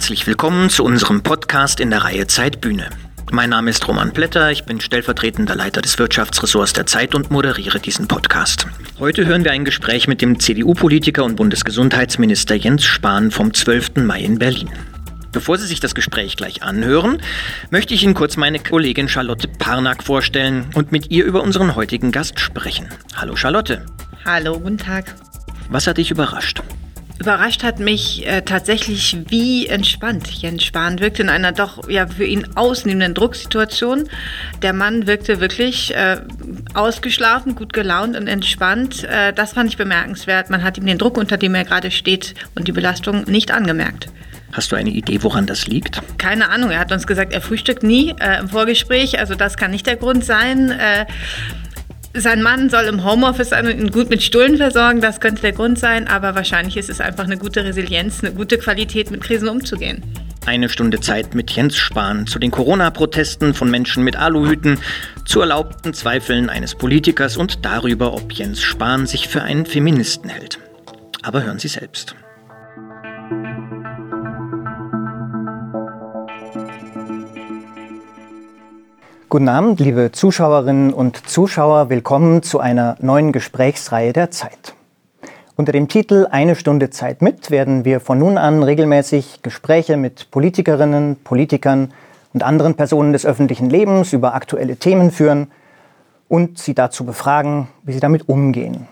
herzlich willkommen zu unserem Podcast in der Reihe Zeitbühne. Mein Name ist Roman Blätter, ich bin stellvertretender Leiter des Wirtschaftsressorts der Zeit und moderiere diesen Podcast. Heute hören wir ein Gespräch mit dem CDU-Politiker und Bundesgesundheitsminister Jens Spahn vom 12. Mai in Berlin. Bevor Sie sich das Gespräch gleich anhören, möchte ich Ihnen kurz meine Kollegin Charlotte Parnack vorstellen und mit ihr über unseren heutigen Gast sprechen. Hallo Charlotte. Hallo, guten Tag. Was hat dich überrascht? Überrascht hat mich äh, tatsächlich, wie entspannt Jens Spahn wirkte in einer doch ja für ihn ausnehmenden Drucksituation. Der Mann wirkte wirklich äh, ausgeschlafen, gut gelaunt und entspannt. Äh, das fand ich bemerkenswert. Man hat ihm den Druck, unter dem er gerade steht und die Belastung nicht angemerkt. Hast du eine Idee, woran das liegt? Keine Ahnung. Er hat uns gesagt, er frühstückt nie äh, im Vorgespräch. Also das kann nicht der Grund sein. Sein Mann soll im Homeoffice ihn gut mit Stullen versorgen, das könnte der Grund sein, aber wahrscheinlich ist es einfach eine gute Resilienz, eine gute Qualität, mit Krisen umzugehen. Eine Stunde Zeit mit Jens Spahn zu den Corona-Protesten von Menschen mit Aluhüten, zu erlaubten Zweifeln eines Politikers und darüber, ob Jens Spahn sich für einen Feministen hält. Aber hören Sie selbst. Guten Abend, liebe Zuschauerinnen und Zuschauer. Willkommen zu einer neuen Gesprächsreihe der Zeit. Unter dem Titel Eine Stunde Zeit mit werden wir von nun an regelmäßig Gespräche mit Politikerinnen, Politikern und anderen Personen des öffentlichen Lebens über aktuelle Themen führen und sie dazu befragen, wie sie damit umgehen.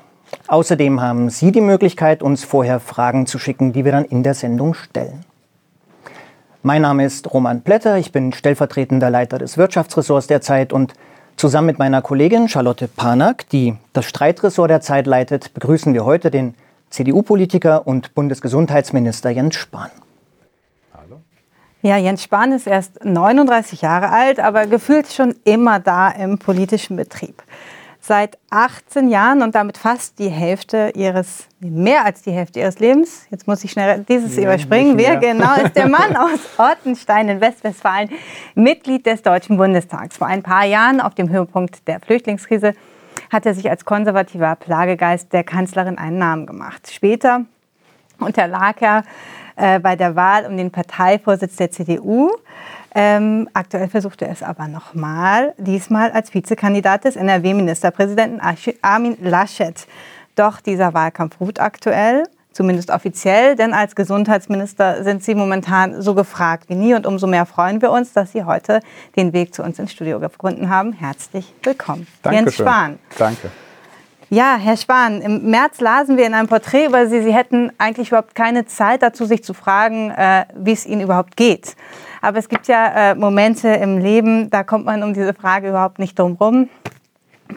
Außerdem haben Sie die Möglichkeit, uns vorher Fragen zu schicken, die wir dann in der Sendung stellen. Mein Name ist Roman Plätter, ich bin stellvertretender Leiter des Wirtschaftsressorts der Zeit und zusammen mit meiner Kollegin Charlotte Panak, die das Streitressort der Zeit leitet, begrüßen wir heute den CDU-Politiker und Bundesgesundheitsminister Jens Spahn. Ja, Jens Spahn ist erst 39 Jahre alt, aber gefühlt schon immer da im politischen Betrieb seit 18 Jahren und damit fast die Hälfte ihres, mehr als die Hälfte ihres Lebens. Jetzt muss ich schnell dieses ja, überspringen. Wer genau ist der Mann aus Ortenstein in Westwestfalen, Mitglied des Deutschen Bundestags? Vor ein paar Jahren, auf dem Höhepunkt der Flüchtlingskrise, hat er sich als konservativer Plagegeist der Kanzlerin einen Namen gemacht. Später unterlag er äh, bei der Wahl um den Parteivorsitz der CDU. Ähm, aktuell versucht er es aber nochmal, diesmal als Vizekandidat des NRW-Ministerpräsidenten Armin Laschet. Doch dieser Wahlkampf ruht aktuell, zumindest offiziell, denn als Gesundheitsminister sind Sie momentan so gefragt wie nie und umso mehr freuen wir uns, dass Sie heute den Weg zu uns ins Studio gefunden haben. Herzlich willkommen. Dankeschön. Jens Spahn. Danke. Ja, Herr Spahn, im März lasen wir in einem Porträt über Sie, Sie hätten eigentlich überhaupt keine Zeit dazu, sich zu fragen, äh, wie es Ihnen überhaupt geht. Aber es gibt ja äh, Momente im Leben, da kommt man um diese Frage überhaupt nicht drum rum.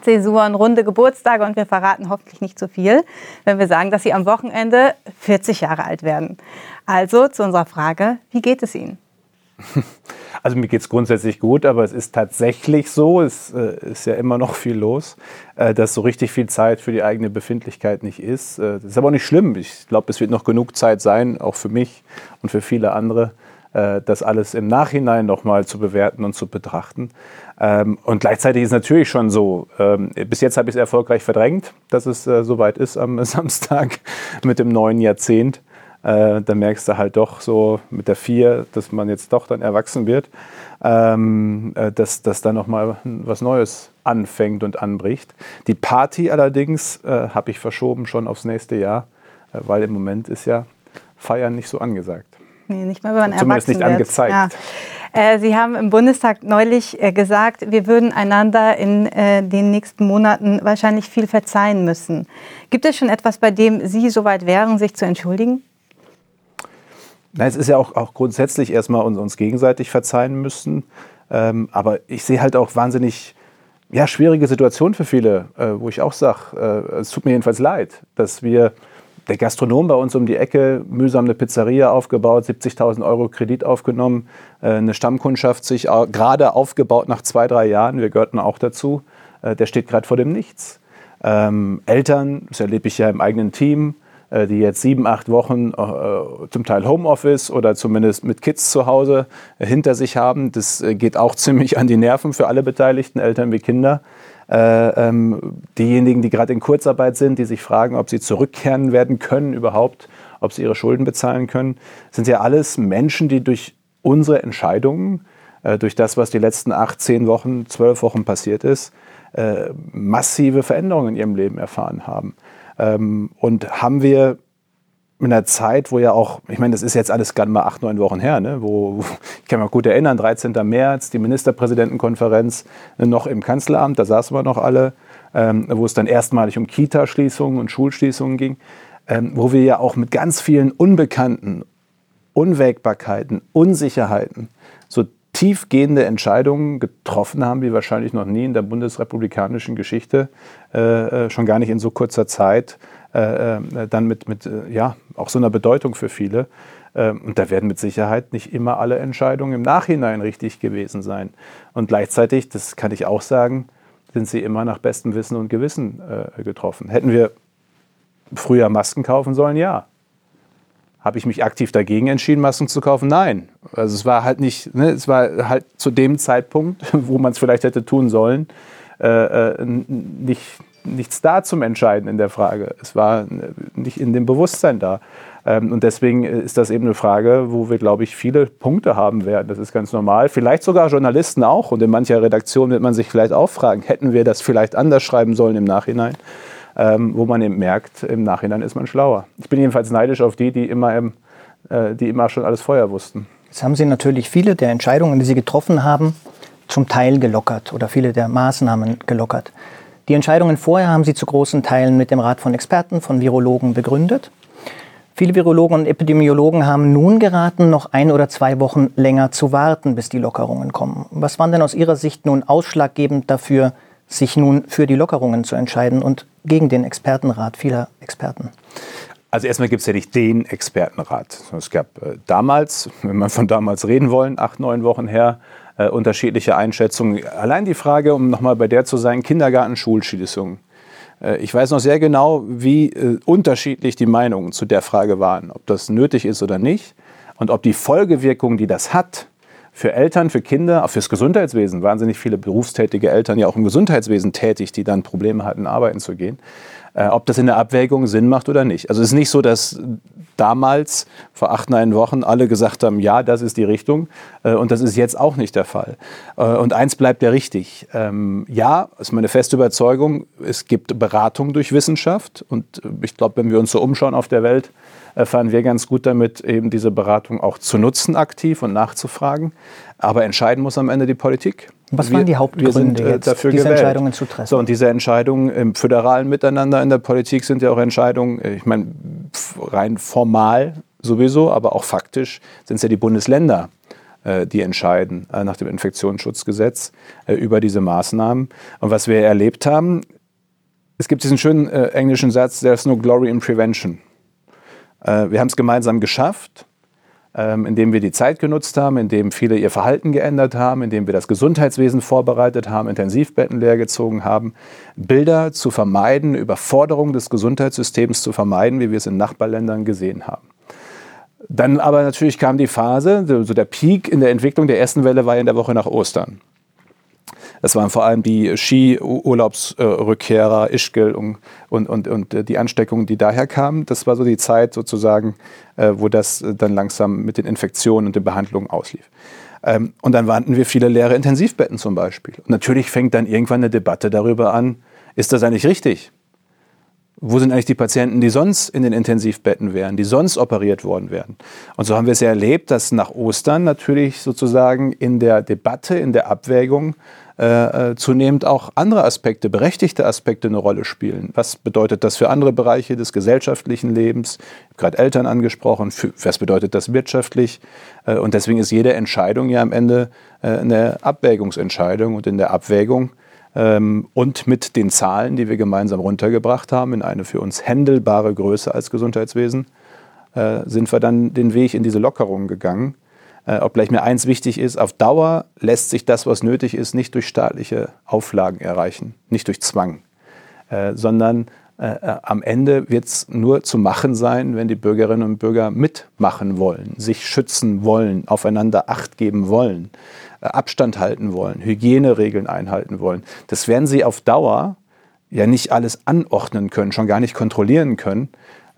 Zäsuren, runde Geburtstage und wir verraten hoffentlich nicht zu viel, wenn wir sagen, dass Sie am Wochenende 40 Jahre alt werden. Also zu unserer Frage, wie geht es Ihnen? Also mir geht es grundsätzlich gut, aber es ist tatsächlich so, es äh, ist ja immer noch viel los, äh, dass so richtig viel Zeit für die eigene Befindlichkeit nicht ist. Äh, das ist aber auch nicht schlimm. Ich glaube, es wird noch genug Zeit sein, auch für mich und für viele andere, das alles im Nachhinein nochmal zu bewerten und zu betrachten. Ähm, und gleichzeitig ist natürlich schon so, ähm, bis jetzt habe ich es erfolgreich verdrängt, dass es äh, soweit ist am Samstag mit dem neuen Jahrzehnt. Äh, da merkst du halt doch so mit der Vier, dass man jetzt doch dann erwachsen wird, ähm, dass, dass da nochmal was Neues anfängt und anbricht. Die Party allerdings habe ich verschoben schon aufs nächste Jahr, weil im Moment ist ja Feiern nicht so angesagt. Nee, nicht mal, wenn man Zumindest nicht angezeigt. Ja. Äh, Sie haben im Bundestag neulich äh, gesagt, wir würden einander in äh, den nächsten Monaten wahrscheinlich viel verzeihen müssen. Gibt es schon etwas, bei dem Sie soweit wären, sich zu entschuldigen? Nein, es ist ja auch, auch grundsätzlich erstmal uns, uns gegenseitig verzeihen müssen. Ähm, aber ich sehe halt auch wahnsinnig ja, schwierige Situationen für viele, wo ich auch sage, es tut mir jedenfalls leid, dass wir der Gastronom bei uns um die Ecke, mühsam eine Pizzeria aufgebaut, 70.000 Euro Kredit aufgenommen, äh, eine Stammkundschaft sich gerade aufgebaut nach zwei, drei Jahren, wir gehörten auch dazu, äh, der steht gerade vor dem Nichts. Ähm, Eltern, das erlebe ich ja im eigenen Team, äh, die jetzt sieben, acht Wochen zum Teil Homeoffice oder zumindest mit Kids zu Hause hinter sich haben. Das geht auch ziemlich an die Nerven für alle Beteiligten, Eltern wie Kinder äh, ähm, diejenigen, die gerade in Kurzarbeit sind, die sich fragen, ob sie zurückkehren werden können überhaupt ob sie ihre Schulden bezahlen können. Sind ja alles Menschen, die durch unsere Entscheidungen, äh, durch das, was die letzten acht, zehn Wochen, zwölf Wochen passiert ist, äh, massive Veränderungen in ihrem Leben erfahren haben. Ähm, und haben wir in einer Zeit, wo ja auch, ich meine, das ist jetzt alles gerade mal acht, neun Wochen her, ne? wo, ich kann mich gut erinnern, 13. März, die Ministerpräsidentenkonferenz äh, noch im Kanzleramt, da saßen wir noch alle, ähm, wo es dann erstmalig um Kita-Schließungen und Schulschließungen ging, ähm, wo wir ja auch mit ganz vielen Unbekannten, Unwägbarkeiten, Unsicherheiten so tiefgehende Entscheidungen getroffen haben, wie wahrscheinlich noch nie in der bundesrepublikanischen Geschichte, äh, äh schon gar nicht in so kurzer Zeit, äh, äh, dann mit, mit äh, ja, auch so einer Bedeutung für viele. Ähm, und da werden mit Sicherheit nicht immer alle Entscheidungen im Nachhinein richtig gewesen sein. Und gleichzeitig, das kann ich auch sagen, sind sie immer nach bestem Wissen und Gewissen getroffen. Hätten wir früher Masken kaufen sollen? Ja. Habe ich mich aktiv dagegen entschieden, Masken zu kaufen? Nein. Also es war halt nicht, ne, es war halt zu dem Zeitpunkt, wo man es vielleicht hätte tun sollen, äh, nicht, nichts da zum Entscheiden in der Frage. Es war nicht in dem Bewusstsein da. Ähm, und deswegen ist das eben eine Frage, wo wir, glaube ich, viele Punkte haben werden. Das ist ganz normal. Vielleicht sogar Journalisten auch. Und in mancher Redaktion wird man sich vielleicht auch fragen, hätten wir das vielleicht anders schreiben sollen im Nachhinein? Ähm, wo man eben merkt, im Nachhinein ist man schlauer. Ich bin jedenfalls neidisch auf die, die immer, im, äh, die immer schon alles vorher wussten. Jetzt haben Sie natürlich viele der Entscheidungen, die Sie getroffen haben, zum Teil gelockert oder viele der Maßnahmen gelockert. Die Entscheidungen vorher haben Sie zu großen Teilen mit dem Rat von Experten, von Virologen begründet. Viele Virologen und Epidemiologen haben nun geraten, noch ein oder zwei Wochen länger zu warten, bis die Lockerungen kommen. Was waren denn aus Ihrer Sicht nun ausschlaggebend dafür, sich nun für die Lockerungen zu entscheiden und gegen den Expertenrat vieler Experten? Also erstmal gibt es ja nicht den Expertenrat. Es gab äh, damals, wenn man von damals reden wollen, acht, neun Wochen her, äh, unterschiedliche Einschätzungen. Allein die Frage, um nochmal bei der zu sein, Kindergarten, Schulschließungen. Äh, ich weiß noch sehr genau, wie äh, unterschiedlich die Meinungen zu der Frage waren, ob das nötig ist oder nicht und ob die Folgewirkung, die das hat, für Eltern, für Kinder, auch fürs Gesundheitswesen, wahnsinnig viele berufstätige Eltern ja auch im Gesundheitswesen tätig, die dann Probleme hatten, arbeiten zu gehen, äh, ob das in der Abwägung Sinn macht oder nicht. Also es ist nicht so, dass damals, vor acht, neun Wochen, alle gesagt haben, ja, das ist die Richtung. Äh, und das ist jetzt auch nicht der Fall. Äh, und eins bleibt ja richtig. Ähm, ja, ist meine feste Überzeugung, es gibt Beratung durch Wissenschaft. Und äh, ich glaube, wenn wir uns so umschauen auf der Welt, fahren wir ganz gut damit, eben diese Beratung auch zu nutzen aktiv und nachzufragen. Aber entscheiden muss am Ende die Politik. Was waren die Hauptgründe sind, äh, jetzt, dafür diese gewählt. Entscheidungen zu treffen? So, und diese Entscheidungen im föderalen Miteinander in der Politik sind ja auch Entscheidungen, äh, ich meine, rein formal sowieso, aber auch faktisch sind es ja die Bundesländer, äh, die entscheiden äh, nach dem Infektionsschutzgesetz über diese Maßnahmen. Und was wir erlebt haben, es gibt diesen schönen englischen Satz, there's no glory in prevention. Wir haben es gemeinsam geschafft ähm, indem wir die Zeit genutzt haben, indem viele ihr Verhalten geändert haben, indem wir das Gesundheitswesen vorbereitet haben, Intensivbetten leergezogen haben, Bilder zu vermeiden, Überforderung des Gesundheitssystems zu vermeiden, wie wir es in Nachbarländern gesehen haben. Dann aber natürlich kam die Phase, so der Peak in der Entwicklung der ersten Welle war in der Woche nach Ostern. Das waren vor allem die Ski-Urlaubsrückkehrer, Ischgl und, und, und, und äh, die Ansteckungen, die daher kamen. Das war so die Zeit sozusagen, äh, wo das dann langsam mit den Infektionen und den Behandlungen auslief. Ähm, und dann warten wir viele leere Intensivbetten zum Beispiel. Und natürlich fängt dann irgendwann eine Debatte darüber an, ist das eigentlich richtig? Wo sind eigentlich die Patienten, die sonst in den Intensivbetten wären, die sonst operiert worden wären? Und so haben wir es ja erlebt, dass nach Ostern natürlich sozusagen in der Debatte, in der Abwägung äh, äh, zunehmend auch andere Aspekte, berechtigte Aspekte eine Rolle spielen. Was bedeutet das für andere Bereiche des gesellschaftlichen Lebens? Ich habe gerade Eltern angesprochen. Für, was bedeutet das wirtschaftlich? Äh, und deswegen ist jede Entscheidung ja am Ende äh, eine Abwägungsentscheidung. Und in der Abwägung ähm, und mit den Zahlen, die wir gemeinsam runtergebracht haben, in eine für uns händelbare Größe als Gesundheitswesen, äh, sind wir dann den Weg in diese Lockerung gegangen. Äh, obgleich mir eins wichtig ist, auf Dauer lässt sich das, was nötig ist, nicht durch staatliche Auflagen erreichen, nicht durch Zwang, äh, sondern äh, äh am Ende wird es nur zu machen sein, wenn die Bürgerinnen und Bürger mitmachen wollen, sich schützen wollen, aufeinander Acht geben wollen, äh, Abstand halten wollen, Hygieneregeln einhalten wollen. Das werden sie auf Dauer ja nicht alles anordnen können, schon gar nicht kontrollieren können,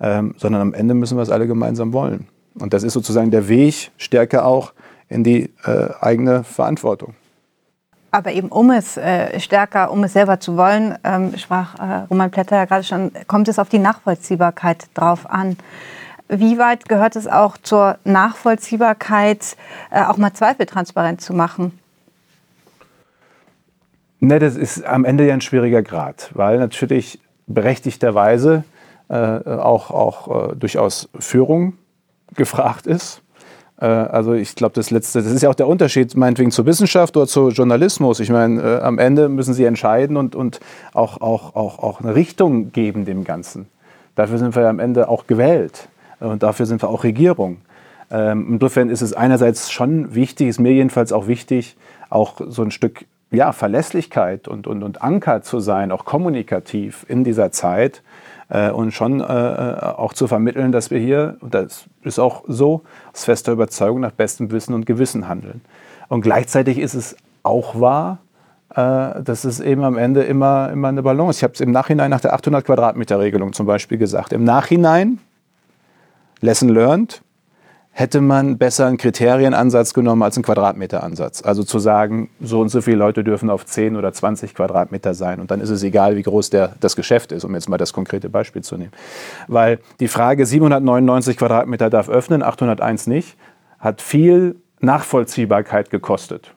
ähm, sondern am Ende müssen wir es alle gemeinsam wollen. Und das ist sozusagen der Weg stärker auch in die äh, eigene Verantwortung. Aber eben um es äh, stärker, um es selber zu wollen, ähm, sprach äh, Roman Plätter ja gerade schon, kommt es auf die Nachvollziehbarkeit drauf an. Wie weit gehört es auch zur Nachvollziehbarkeit, äh, auch mal Zweifel transparent zu machen? Ne, das ist am Ende ja ein schwieriger Grad, weil natürlich berechtigterweise äh, auch, auch äh, durchaus Führung gefragt ist. Äh, also ich glaube, das letzte, das ist ja auch der Unterschied meinetwegen zur Wissenschaft oder zu Journalismus. Ich meine, äh, am Ende müssen sie entscheiden und, und auch, auch, auch, auch eine Richtung geben dem Ganzen. Dafür sind wir ja am Ende auch gewählt und dafür sind wir auch Regierung. Ähm, insofern ist es einerseits schon wichtig, ist mir jedenfalls auch wichtig, auch so ein Stück ja, Verlässlichkeit und, und, und Anker zu sein, auch kommunikativ in dieser Zeit äh, und schon äh, äh, auch zu vermitteln, dass wir hier, das ist auch so, aus fester Überzeugung nach bestem Wissen und Gewissen handeln. Und gleichzeitig ist es auch wahr, äh, dass es eben am Ende immer, immer eine Balance. Ich habe es im Nachhinein nach der 800 Quadratmeter Regelung zum Beispiel gesagt. Im Nachhinein, Lesson learned, hätte man besser einen Kriterienansatz genommen als einen Quadratmeteransatz. Also zu sagen, so und so viele Leute dürfen auf 10 oder 20 Quadratmeter sein und dann ist es egal, wie groß der, das Geschäft ist, um jetzt mal das konkrete Beispiel zu nehmen. Weil die Frage 799 Quadratmeter darf öffnen, 801 nicht, hat viel Nachvollziehbarkeit gekostet.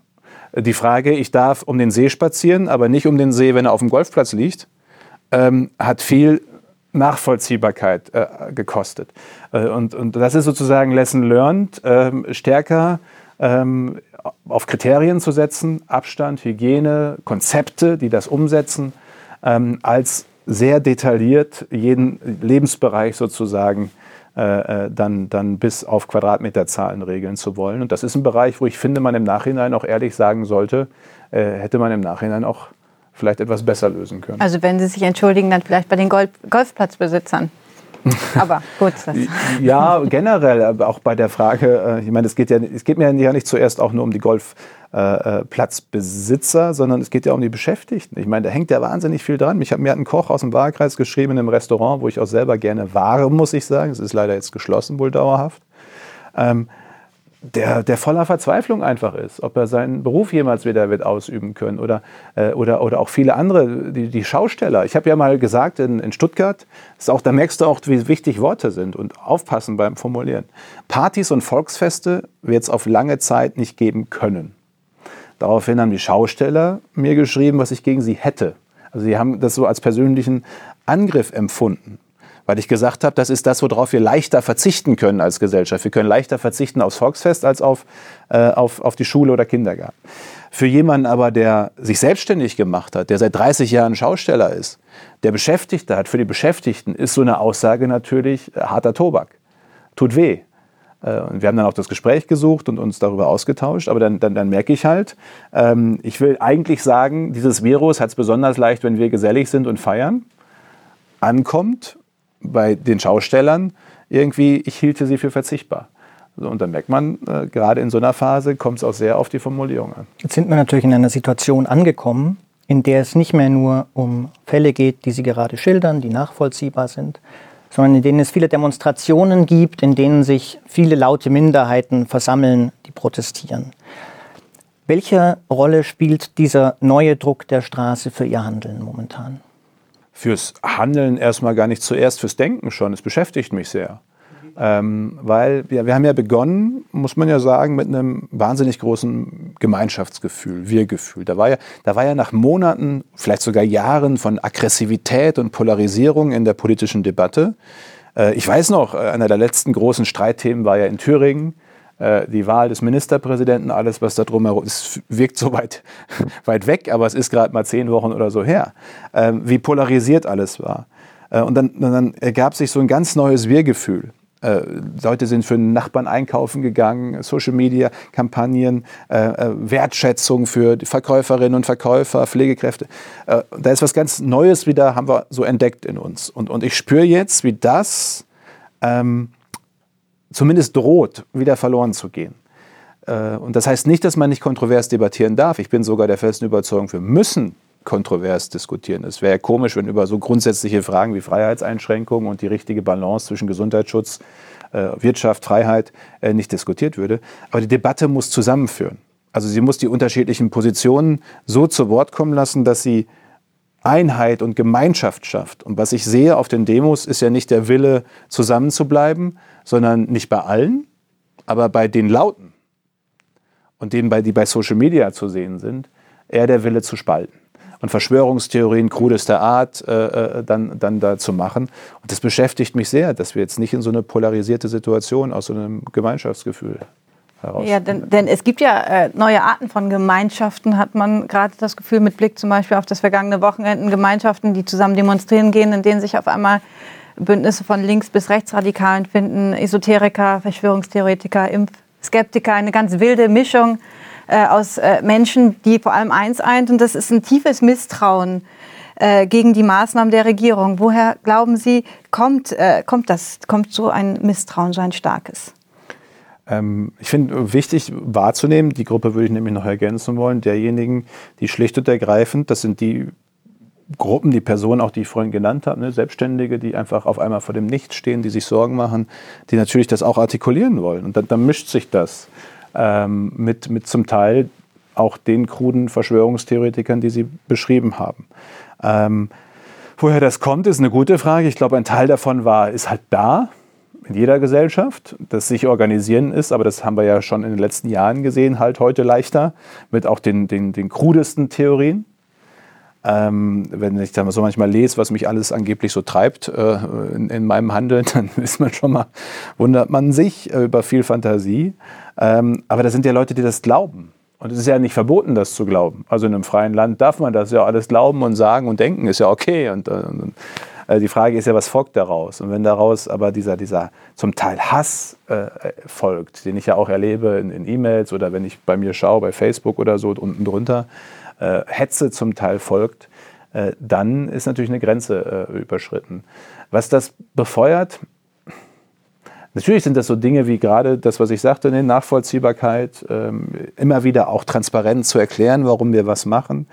Die Frage, ich darf um den See spazieren, aber nicht um den See, wenn er auf dem Golfplatz liegt, ähm, hat viel Nachvollziehbarkeit äh, gekostet. Äh, und, und das ist sozusagen Lesson Learned, ähm, stärker ähm, auf Kriterien zu setzen, Abstand, Hygiene, Konzepte, die das umsetzen, ähm, als sehr detailliert jeden Lebensbereich sozusagen äh, äh, dann, dann bis auf Quadratmeterzahlen regeln zu wollen. Und das ist ein Bereich, wo ich finde, man im Nachhinein auch ehrlich sagen sollte, äh, hätte man im Nachhinein auch vielleicht etwas besser lösen können. Also wenn Sie sich entschuldigen, dann vielleicht bei den Golf Golfplatzbesitzern. Aber gut. ja, generell, aber auch bei der Frage, äh, ich meine, es geht, ja, es geht mir ja nicht zuerst auch nur um die Golfplatzbesitzer, sondern es geht ja um die Beschäftigten. Ich meine, da hängt ja wahnsinnig viel dran. Ich hab, mir hat ein Koch aus dem Wahlkreis geschrieben in einem Restaurant, wo ich auch selber gerne war, muss ich sagen. Es ist leider jetzt geschlossen, wohl dauerhaft. Ähm, der, der voller Verzweiflung einfach ist, ob er seinen Beruf jemals wieder wird ausüben können oder, äh, oder, oder auch viele andere, die, die Schausteller. Ich habe ja mal gesagt in, in Stuttgart, ist auch, da merkst du auch, wie wichtig Worte sind und aufpassen beim Formulieren. Partys und Volksfeste wird es auf lange Zeit nicht geben können. Daraufhin haben die Schausteller mir geschrieben, was ich gegen sie hätte. Also sie haben das so als persönlichen Angriff empfunden weil ich gesagt habe, das ist das, worauf wir leichter verzichten können als Gesellschaft. Wir können leichter verzichten aufs Volksfest als auf, äh, auf, auf die Schule oder Kindergarten. Für jemanden aber, der sich selbstständig gemacht hat, der seit 30 Jahren Schausteller ist, der Beschäftigte hat, für die Beschäftigten ist so eine Aussage natürlich äh, harter Tobak. Tut weh. Äh, wir haben dann auch das Gespräch gesucht und uns darüber ausgetauscht, aber dann, dann, dann merke ich halt, ähm, ich will eigentlich sagen, dieses Virus hat es besonders leicht, wenn wir gesellig sind und feiern, ankommt bei den Schaustellern irgendwie, ich hielte sie für verzichtbar. So, und dann merkt man, äh, gerade in so einer Phase kommt es auch sehr auf die Formulierung an. Jetzt sind wir natürlich in einer Situation angekommen, in der es nicht mehr nur um Fälle geht, die Sie gerade schildern, die nachvollziehbar sind, sondern in denen es viele Demonstrationen gibt, in denen sich viele laute Minderheiten versammeln, die protestieren. Welche Rolle spielt dieser neue Druck der Straße für Ihr Handeln momentan? Fürs Handeln erstmal gar nicht zuerst, fürs Denken schon. Es beschäftigt mich sehr. Ähm, weil wir, wir haben ja begonnen, muss man ja sagen, mit einem wahnsinnig großen Gemeinschaftsgefühl, Wir-Gefühl. Da war ja, da war ja nach Monaten, vielleicht sogar Jahren von Aggressivität und Polarisierung in der politischen Debatte. Äh, ich weiß noch, äh, einer der letzten großen Streitthemen war ja in Thüringen die Wahl des Ministerpräsidenten, alles, was da drumherum ist, wirkt so weit, weit weg, aber es ist gerade mal zehn Wochen oder so her, ähm, wie polarisiert alles war. Äh, und dann, dann ergab sich so ein ganz neues Wir-Gefühl. Äh, Leute sind für einen Nachbarn einkaufen gegangen, Social Media Kampagnen, äh, äh, Wertschätzung für die Verkäuferinnen und Verkäufer, Pflegekräfte. Äh, da ist was ganz Neues wieder, haben wir so entdeckt in uns. Und, und ich spüre jetzt, wie das ähm, zumindest droht, wieder verloren zu gehen. Äh, und das heißt nicht, dass man nicht kontrovers debattieren darf. Ich bin sogar der festen Überzeugung, wir müssen kontrovers diskutieren. Es wäre ja komisch, wenn über so grundsätzliche Fragen wie Freiheitseinschränkungen und die richtige Balance zwischen Gesundheitsschutz, äh, Wirtschaft, Freiheit äh, nicht diskutiert würde. Aber die Debatte muss zusammenführen. Also sie muss die unterschiedlichen Positionen so zu Wort kommen lassen, dass sie Einheit und Gemeinschaft schafft. Und was ich sehe auf den Demos, ist ja nicht der Wille, zusammenzubleiben, sondern nicht bei allen, aber bei den Lauten und denen, die bei Social Media zu sehen sind, eher der Wille zu spalten und Verschwörungstheorien krudester Art äh, äh, dann, dann da zu machen. Und das beschäftigt mich sehr, dass wir jetzt nicht in so eine polarisierte Situation aus so einem Gemeinschaftsgefühl heraus. Ja, denn, denn es gibt ja äh, neue Arten von Gemeinschaften, hat man gerade das Gefühl, mit Blick zum Beispiel auf das vergangene Wochenende, Gemeinschaften, die zusammen demonstrieren gehen, in denen sich auf einmal Bündnisse von Links- bis Rechtsradikalen finden, Esoteriker, Verschwörungstheoretiker, Impfskeptiker, eine ganz wilde Mischung äh, aus äh, Menschen, die vor allem eins eint, und das ist ein tiefes Misstrauen gegen die Maßnahmen der Regierung. Woher glauben Sie, kommt, kommt, das, kommt so ein Misstrauen, so ein starkes? Ähm, ich finde wichtig wahrzunehmen, die Gruppe würde ich nämlich noch ergänzen wollen, derjenigen, die schlicht und ergreifend, das sind die Gruppen, die Personen, auch die ich vorhin genannt habe, ne, Selbstständige, die einfach auf einmal vor dem Nichts stehen, die sich Sorgen machen, die natürlich das auch artikulieren wollen. Und dann, dann mischt sich das ähm, mit, mit zum Teil auch den kruden Verschwörungstheoretikern, die Sie beschrieben haben. Ähm, woher das kommt, ist eine gute Frage. Ich glaube, ein Teil davon war, ist halt da in jeder Gesellschaft. Das sich organisieren ist, aber das haben wir ja schon in den letzten Jahren gesehen, halt heute leichter mit auch den, den, den krudesten Theorien. Ähm, wenn ich dann so manchmal lese, was mich alles angeblich so treibt äh, in, in, meinem Handeln, dann ist man schon mal, wundert man sich äh, über viel Fantasie. Ähm, aber da sind ja Leute, die das glauben. Und es ist ja nicht verboten, das zu glauben. Also in einem freien Land darf man das ja alles glauben und sagen und denken, ist ja okay. Und, und äh, die Frage ist ja, was folgt daraus? Und wenn daraus aber dieser, dieser zum Teil Hass äh, folgt, den ich ja auch erlebe in E-Mails oder wenn ich bei mir schaue, bei Facebook oder so unten drunter, äh, Hetze zum Teil folgt, äh, dann ist natürlich eine Grenze äh, überschritten. Was das befeuert, Natürlich sind das so Dinge wie gerade das, was ich sagte, ne, Nachvollziehbarkeit, ähm, immer wieder auch transparent zu erklären, warum wir was machen,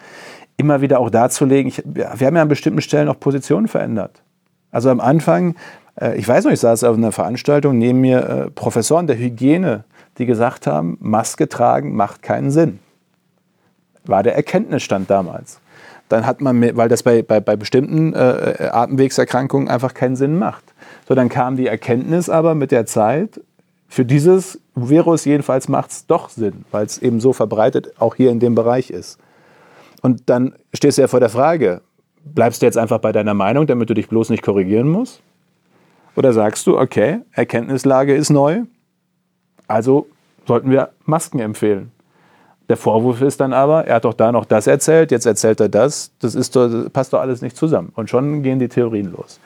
immer wieder auch darzulegen. Ich, wir haben ja an bestimmten Stellen auch Positionen verändert. Also am Anfang, äh, ich weiß noch, ich saß auf einer Veranstaltung neben mir äh, Professoren der Hygiene, die gesagt haben, Maske tragen macht keinen Sinn war der Erkenntnisstand damals. Dann hat man, weil das bei, bei, bei bestimmten äh, Atemwegserkrankungen einfach keinen Sinn macht. So, dann kam die Erkenntnis aber mit der Zeit, für dieses Virus jedenfalls macht es doch Sinn, weil es eben so verbreitet auch hier in dem Bereich ist. Und dann stehst du ja vor der Frage, bleibst du jetzt einfach bei deiner Meinung, damit du dich bloß nicht korrigieren musst? Oder sagst du, okay, Erkenntnislage ist neu, also sollten wir Masken empfehlen? Der Vorwurf ist dann aber, er hat doch da noch das erzählt, jetzt erzählt er das. Das, ist das passt doch alles nicht zusammen. Und schon gehen die Theorien los.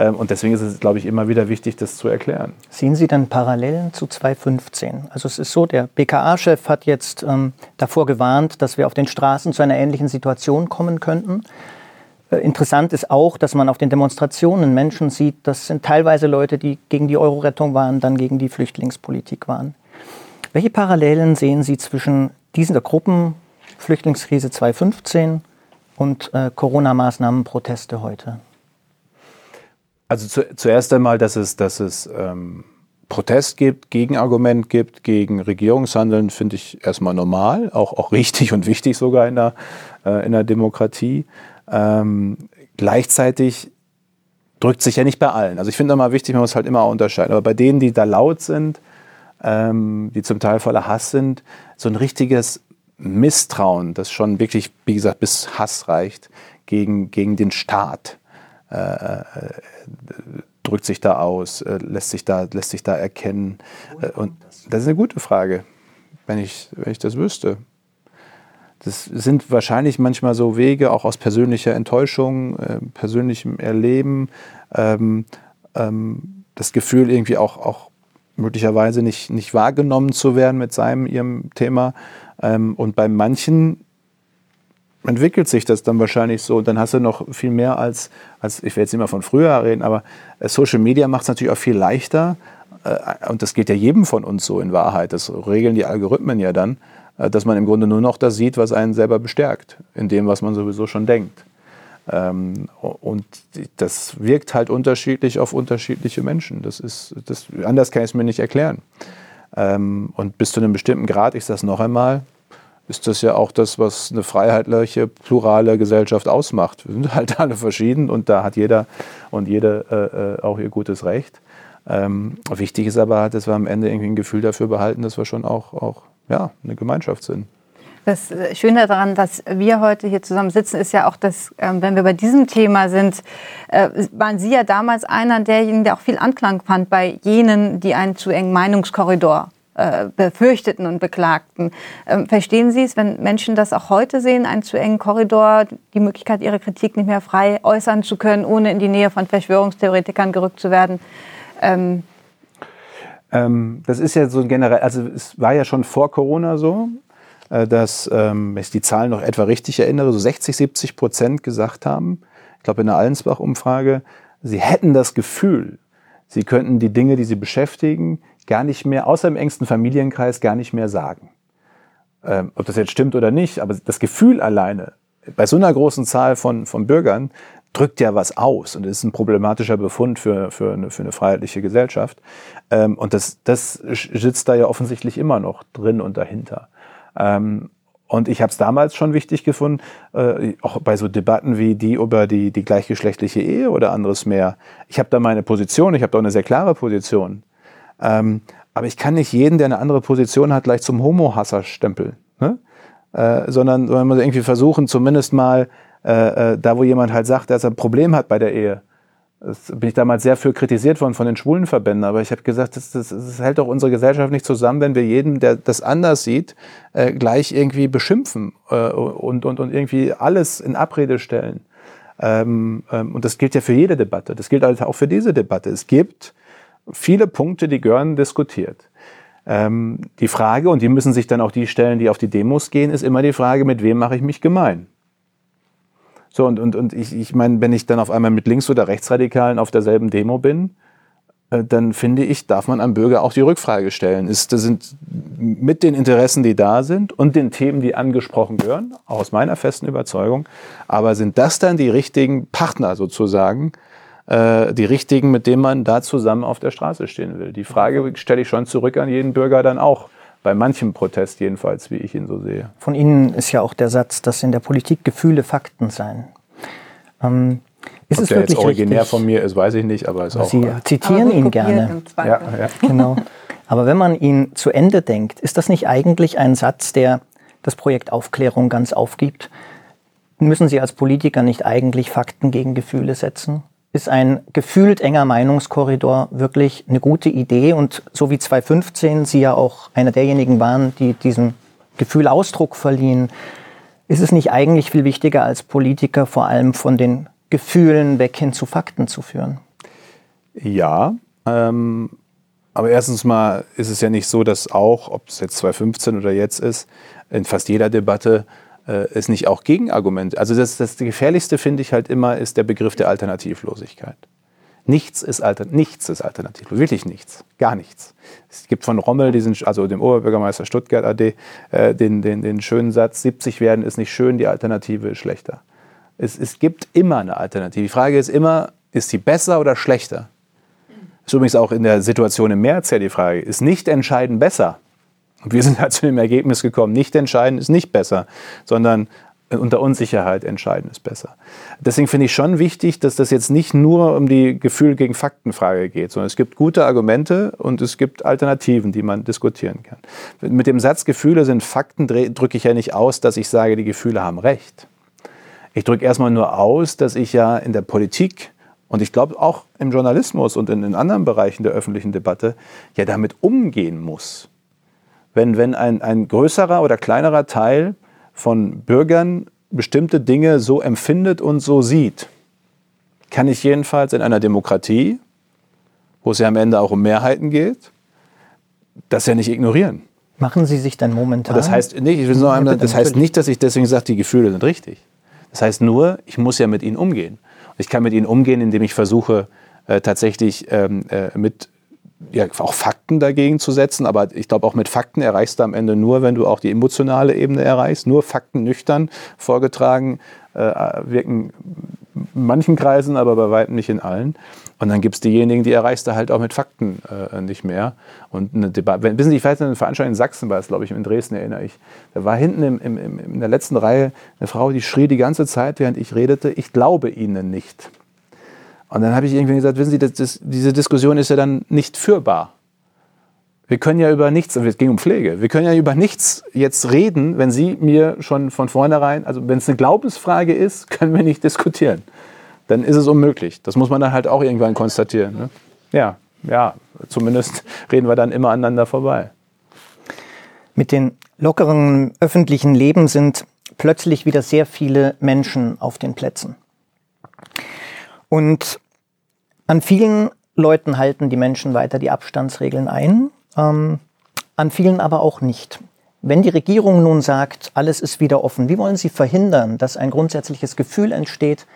Ähm, und deswegen ist es, glaube ich, immer wieder wichtig, das zu erklären. Sehen Sie dann Parallelen zu 2015? Also es ist so, der BKA-Chef hat jetzt ähm, davor gewarnt, dass wir auf den Straßen zu einer ähnlichen Situation kommen könnten. Äh, interessant ist auch, dass man auf den Demonstrationen Menschen sieht, das sind teilweise Leute, die gegen die Euro-Rettung waren, dann gegen die Flüchtlingspolitik waren. Welche Parallelen sehen Sie zwischen dieser Gruppen, Flüchtlingskrise 2015 und äh, Corona-Maßnahmen, Proteste heute? Also zu, zuerst einmal, dass es, dass es ähm, Protest gibt, Gegenargument gibt gegen Regierungshandeln, finde ich erstmal normal, auch, auch richtig und wichtig sogar in der, äh, in der Demokratie. Ähm, gleichzeitig drückt sich ja nicht bei allen. Also ich finde immer wichtig, man muss halt immer unterscheiden. Aber bei denen, die da laut sind, ähm, die zum Teil voller Hass sind, so ein richtiges Misstrauen, das schon wirklich, wie gesagt, bis Hass reicht, gegen, gegen den Staat. Äh, äh, drückt sich da aus, äh, lässt, sich da, lässt sich da erkennen. Äh, und das ist eine gute Frage, wenn ich, wenn ich das wüsste. Das sind wahrscheinlich manchmal so Wege, auch aus persönlicher Enttäuschung, äh, persönlichem Erleben, ähm, ähm, das Gefühl, irgendwie auch, auch möglicherweise nicht, nicht wahrgenommen zu werden mit seinem, ihrem Thema. Ähm, und bei manchen entwickelt sich das dann wahrscheinlich so. Dann hast du noch viel mehr als, als ich will jetzt nicht mehr von früher reden, aber äh, Social Media macht es natürlich auch viel leichter. Äh, und das geht ja jedem von uns so in Wahrheit. Das regeln die Algorithmen ja dann. äh, dass man im Grunde nur noch das sieht, was einen selber bestärkt, in dem, was man sowieso schon denkt. Ähm, und das wirkt halt unterschiedlich auf unterschiedliche Menschen. Das ist, das, anders kann ich es mir nicht erklären. Ähm, und bis zu einem bestimmten Grad, ich sage es noch einmal, ist das ja auch das, was eine freiheitliche, plurale Gesellschaft ausmacht. Wir sind halt alle verschieden und da hat jeder und jede äh, äh auch ihr gutes Recht. Ähm, wichtig ist aber, dass wir am Ende irgendwie ein Gefühl dafür behalten, dass wir schon auch, auch ja, eine Gemeinschaft sind. Das äh, Schöne daran, dass wir heute hier zusammen sitzen, ist ja auch, dass, ähm, wenn wir bei diesem Thema sind, äh, waren Sie ja damals einer derjenigen, der auch viel Anklang fand bei jenen, die einen zu engen Meinungskorridor äh, befürchteten und beklagten. Ähm, verstehen Sie es, wenn Menschen das auch heute sehen, einen zu engen Korridor, die Möglichkeit, ihre Kritik nicht mehr frei äußern zu können, ohne in die Nähe von Verschwörungstheoretikern gerückt zu werden? Ähm ähm, das ist ja so generell, also es war ja schon vor Corona so, äh, dass, ähm, wenn ich die Zahlen noch etwa richtig erinnere, so 60, 70 Prozent gesagt haben, ich glaube in der Allensbach-Umfrage, sie hätten das Gefühl, sie könnten die Dinge, die sie beschäftigen, gar nicht mehr, außer im engsten Familienkreis, gar nicht mehr sagen. Ähm, ob das jetzt stimmt oder nicht, aber das Gefühl alleine bei so einer großen Zahl von, von Bürgern drückt ja was aus und ist ein problematischer Befund für, für, eine, für eine freiheitliche Gesellschaft. Ähm, und das, das sitzt da ja offensichtlich immer noch drin und dahinter. Ähm, und ich habe es damals schon wichtig gefunden, äh, auch bei so Debatten wie die über die, die gleichgeschlechtliche Ehe oder anderes mehr. Ich habe da meine Position, ich habe da eine sehr klare Position. Ähm, aber ich kann nicht jeden, der eine andere Position hat, gleich zum Homo-Hasser stempeln. Ne? Äh, sondern man muss irgendwie versuchen, zumindest mal äh, äh, da, wo jemand halt sagt, dass er ein Problem hat bei der Ehe. Das bin ich damals sehr für kritisiert worden von den Schwulenverbänden, aber ich habe gesagt, das, das, das, hält doch unsere Gesellschaft nicht zusammen, wenn wir jeden, der das anders sieht, äh, gleich irgendwie beschimpfen äh, und, und, und irgendwie alles in Abrede stellen. Ähm, ähm, und das gilt ja für jede Debatte. Das gilt halt auch für diese Debatte. Es gibt viele Punkte, die gehören diskutiert. Ähm, die Frage, und die müssen sich dann auch die stellen, die auf die Demos gehen, ist immer die Frage, mit wem mache ich mich gemein? So, und, und, und ich, ich meine, wenn ich dann auf einmal mit Links- oder Rechtsradikalen auf derselben Demo bin, äh, dann finde ich, darf man am Bürger auch die Rückfrage stellen. Ist, das sind mit den Interessen, die da sind und den Themen, die angesprochen gehören, aus meiner festen Überzeugung, aber sind das dann die richtigen Partner sozusagen, äh, die richtigen, mit denen man da zusammen auf der Straße stehen will. Die Frage stelle ich schon zurück an jeden Bürger dann auch. Bei manchem Protest jedenfalls, wie ich ihn so sehe. Von Ihnen ist ja auch der Satz, dass in der Politik Gefühle Fakten seien. Ähm, ist Ob es der wirklich jetzt originär richtig? von mir ist, weiß ich nicht, aber ist aber auch. Sie zitieren ihn gerne. Ja, ja. Genau. Aber wenn man ihn zu Ende denkt, ist das nicht eigentlich ein Satz, der das Projekt Aufklärung ganz aufgibt? Müssen Sie als Politiker nicht eigentlich Fakten gegen Gefühle setzen? Ist ein gefühlt enger Meinungskorridor wirklich eine gute Idee. Und so wie 2015 Sie ja auch einer derjenigen waren, die diesem Gefühl Ausdruck verliehen, ist es nicht eigentlich viel wichtiger als Politiker vor allem von den Gefühlen weg hin zu Fakten zu führen? Ja, ähm, aber erstens mal ist es ja nicht so, dass auch, ob es jetzt 2015 oder jetzt ist, in fast jeder Debatte es nicht auch Gegenargumente. Also das, das Gefährlichste finde ich halt immer ist der Begriff der Alternativlosigkeit. Nichts ist, alter, nichts ist alternativlos, wirklich nichts, gar nichts. Es gibt von Rommel, diesen, also dem Oberbürgermeister Stuttgart AD, äh, den, den, den schönen Satz, 70 werden ist nicht schön, die Alternative ist schlechter. Es, es gibt immer eine Alternative. Die Frage ist immer, ist sie besser oder schlechter? Das ist übrigens auch in der Situation im März ja die Frage, ist nicht entscheidend besser, und wir sind halt zu dem Ergebnis gekommen, nicht entscheiden ist nicht besser, sondern unter Unsicherheit entscheiden ist besser. Deswegen finde ich schon wichtig, dass das jetzt nicht nur um die Gefühl gegen Faktenfrage geht, sondern es gibt gute Argumente und es gibt Alternativen, die man diskutieren kann. Mit dem Satz Gefühle sind Fakten drücke ich ja nicht aus, dass ich sage, die Gefühle haben recht. Ich drücke erstmal nur aus, dass ich ja in der Politik und ich glaube auch im Journalismus und in, in anderen Bereichen der öffentlichen Debatte ja damit umgehen muss wenn, wenn ein, ein größerer oder kleinerer Teil von Bürgern bestimmte Dinge so empfindet und so sieht, kann ich jedenfalls in einer Demokratie, wo es ja am Ende auch um Mehrheiten geht, das ja nicht ignorieren. Machen Sie sich dann momentan? das heißt, nicht, ich will nur einmal, das heißt nicht, dass ich deswegen sage, die Gefühle sind richtig. Das heißt nur, ich muss ja mit ihnen umgehen. ich kann mit ihnen umgehen, indem ich versuche, äh, tatsächlich ähm, äh, mit ja, auch Fakten dagegen zu setzen, aber ich glaube, auch mit Fakten erreichst du am Ende nur, wenn du auch die emotionale Ebene erreichst. Nur Fakten nüchtern vorgetragen äh, wirken in manchen Kreisen, aber bei weitem nicht in allen. Und dann gibt es diejenigen, die erreichst du halt auch mit Fakten äh, nicht mehr. Und eine Debatte, wissen Sie, ich weiß, eine Veranstaltung in Sachsen war es, glaube ich, in Dresden erinnere ich. Da war hinten im, im, in der letzten Reihe eine Frau, die schrie die ganze Zeit, während ich redete, ich glaube Ihnen nicht. Und dann habe ich irgendwie gesagt, wissen Sie, das, das, diese Diskussion ist ja dann nicht führbar. Wir können ja über nichts, es ging um Pflege, wir können ja über nichts jetzt reden, wenn Sie mir schon von vornherein, also wenn es eine Glaubensfrage ist, können wir nicht diskutieren. Dann ist es unmöglich. Das muss man dann halt auch irgendwann konstatieren. Ne? Ja, ja, zumindest reden wir dann immer aneinander vorbei. Mit den lockeren öffentlichen Leben sind plötzlich wieder sehr viele Menschen auf den Plätzen. Und an vielen Leuten halten die Menschen weiter die Abstandsregeln ein, ähm, an vielen aber auch nicht. Wenn die Regierung nun sagt, alles ist wieder offen, wie wollen Sie verhindern, dass ein grundsätzliches Gefühl entsteht,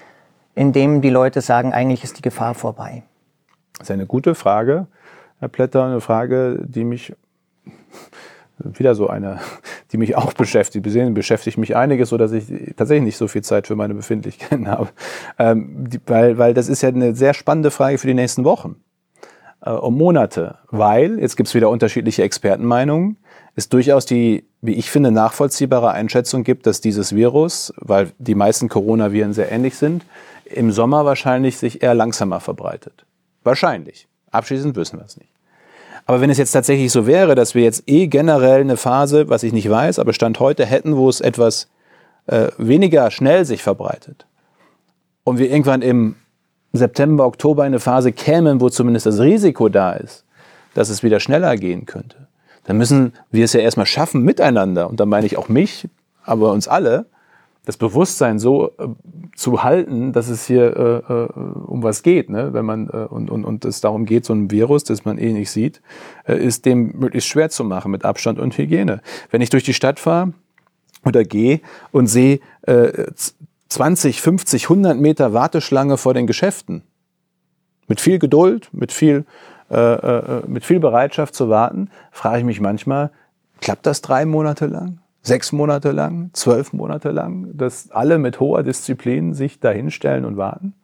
in dem die Leute sagen, eigentlich ist die Gefahr vorbei? Das ist eine gute Frage, Herr Plätter, eine Frage, die mich wieder so eine, die mich auch beschäftigt. Besehen beschäftigt mich einiges, so dass ich tatsächlich nicht so viel Zeit für meine Befindlichkeiten habe. Ähm, die, weil, weil das ist ja eine sehr spannende Frage für die nächsten Wochen äh, um Monate. Weil, jetzt gibt es wieder unterschiedliche Expertenmeinungen, es durchaus die, wie ich finde, nachvollziehbare Einschätzung gibt, dass dieses Virus, weil die meisten Coronaviren sehr ähnlich sind, im Sommer wahrscheinlich sich eher langsamer verbreitet. Wahrscheinlich. Abschließend wissen wir es nicht. Aber wenn es jetzt tatsächlich so wäre, dass wir jetzt eh generell eine Phase, was ich nicht weiß, aber Stand heute hätten, wo es etwas äh, weniger schnell sich verbreitet und wir irgendwann im September, Oktober in eine Phase kämen, wo zumindest das Risiko da ist, dass es wieder schneller gehen könnte, dann müssen wir es ja erstmal schaffen, miteinander, und da meine ich auch mich, aber uns alle, das Bewusstsein so äh, zu halten, dass es hier äh, äh, um was geht, ne? wenn man äh, und, und, und es darum geht, so ein Virus, das man eh nicht sieht, äh, ist dem möglichst schwer zu machen mit Abstand und Hygiene. Wenn ich durch die Stadt fahre oder gehe und sehe äh, 20, 50, 100 Meter Warteschlange vor den Geschäften, mit viel Geduld, mit viel, äh, äh, mit viel Bereitschaft zu warten, frage ich mich manchmal, klappt das drei Monate lang? Sechs Monate lang, zwölf Monate lang, dass alle mit hoher Disziplin sich dahinstellen und warten?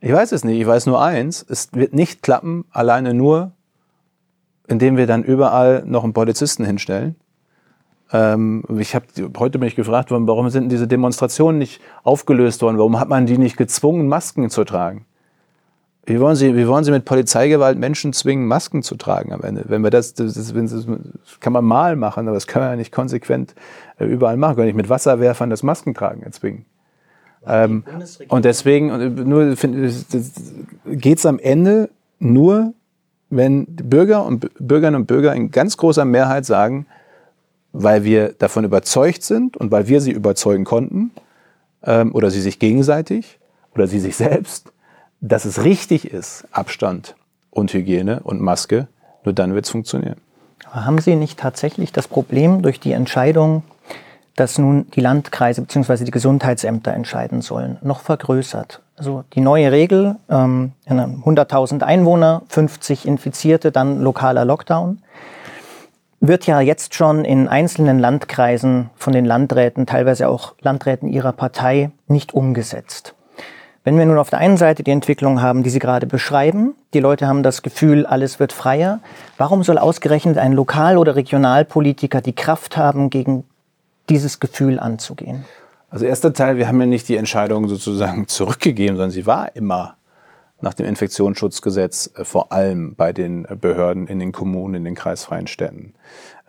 Ich weiß es nicht. Ich weiß nur eins. Es wird nicht klappen, alleine nur, indem wir dann überall noch einen Polizisten hinstellen. Ähm, ich habe heute bin ich gefragt warum sind diese Demonstrationen nicht aufgelöst worden? Warum hat man die nicht gezwungen, Masken zu tragen? Wie wollen, Sie, wie wollen Sie mit Polizeigewalt Menschen zwingen, Masken zu tragen am Ende? Wenn wir das, das, das, das kann man mal machen, aber das können wir ja nicht konsequent äh, überall machen. Können nicht mit Wasserwerfern das Maskentragen erzwingen. Ähm, und deswegen nur geht es am Ende nur, wenn Bürger und Bürgerinnen und Bürger in ganz großer Mehrheit sagen, weil wir davon überzeugt sind und weil wir sie überzeugen konnten, ähm, oder sie sich gegenseitig oder sie sich selbst, dass es richtig ist, Abstand und Hygiene und Maske, nur dann wird es funktionieren. Haben Sie nicht tatsächlich das Problem durch die Entscheidung, dass nun die Landkreise bzw. die Gesundheitsämter entscheiden sollen, noch vergrößert? Also die neue Regel, ähm, 100.000 Einwohner, 50 Infizierte, dann lokaler Lockdown, wird ja jetzt schon in einzelnen Landkreisen von den Landräten, teilweise auch Landräten ihrer Partei, nicht umgesetzt. Wenn wir nun auf der einen Seite die Entwicklung haben, die Sie gerade beschreiben, die Leute haben das Gefühl, alles wird freier, warum soll ausgerechnet ein Lokal- oder Regionalpolitiker die Kraft haben, gegen dieses Gefühl anzugehen? Also erster Teil, wir haben ja nicht die Entscheidung sozusagen zurückgegeben, sondern sie war immer nach dem Infektionsschutzgesetz äh, vor allem bei den Behörden in den Kommunen, in den kreisfreien Städten.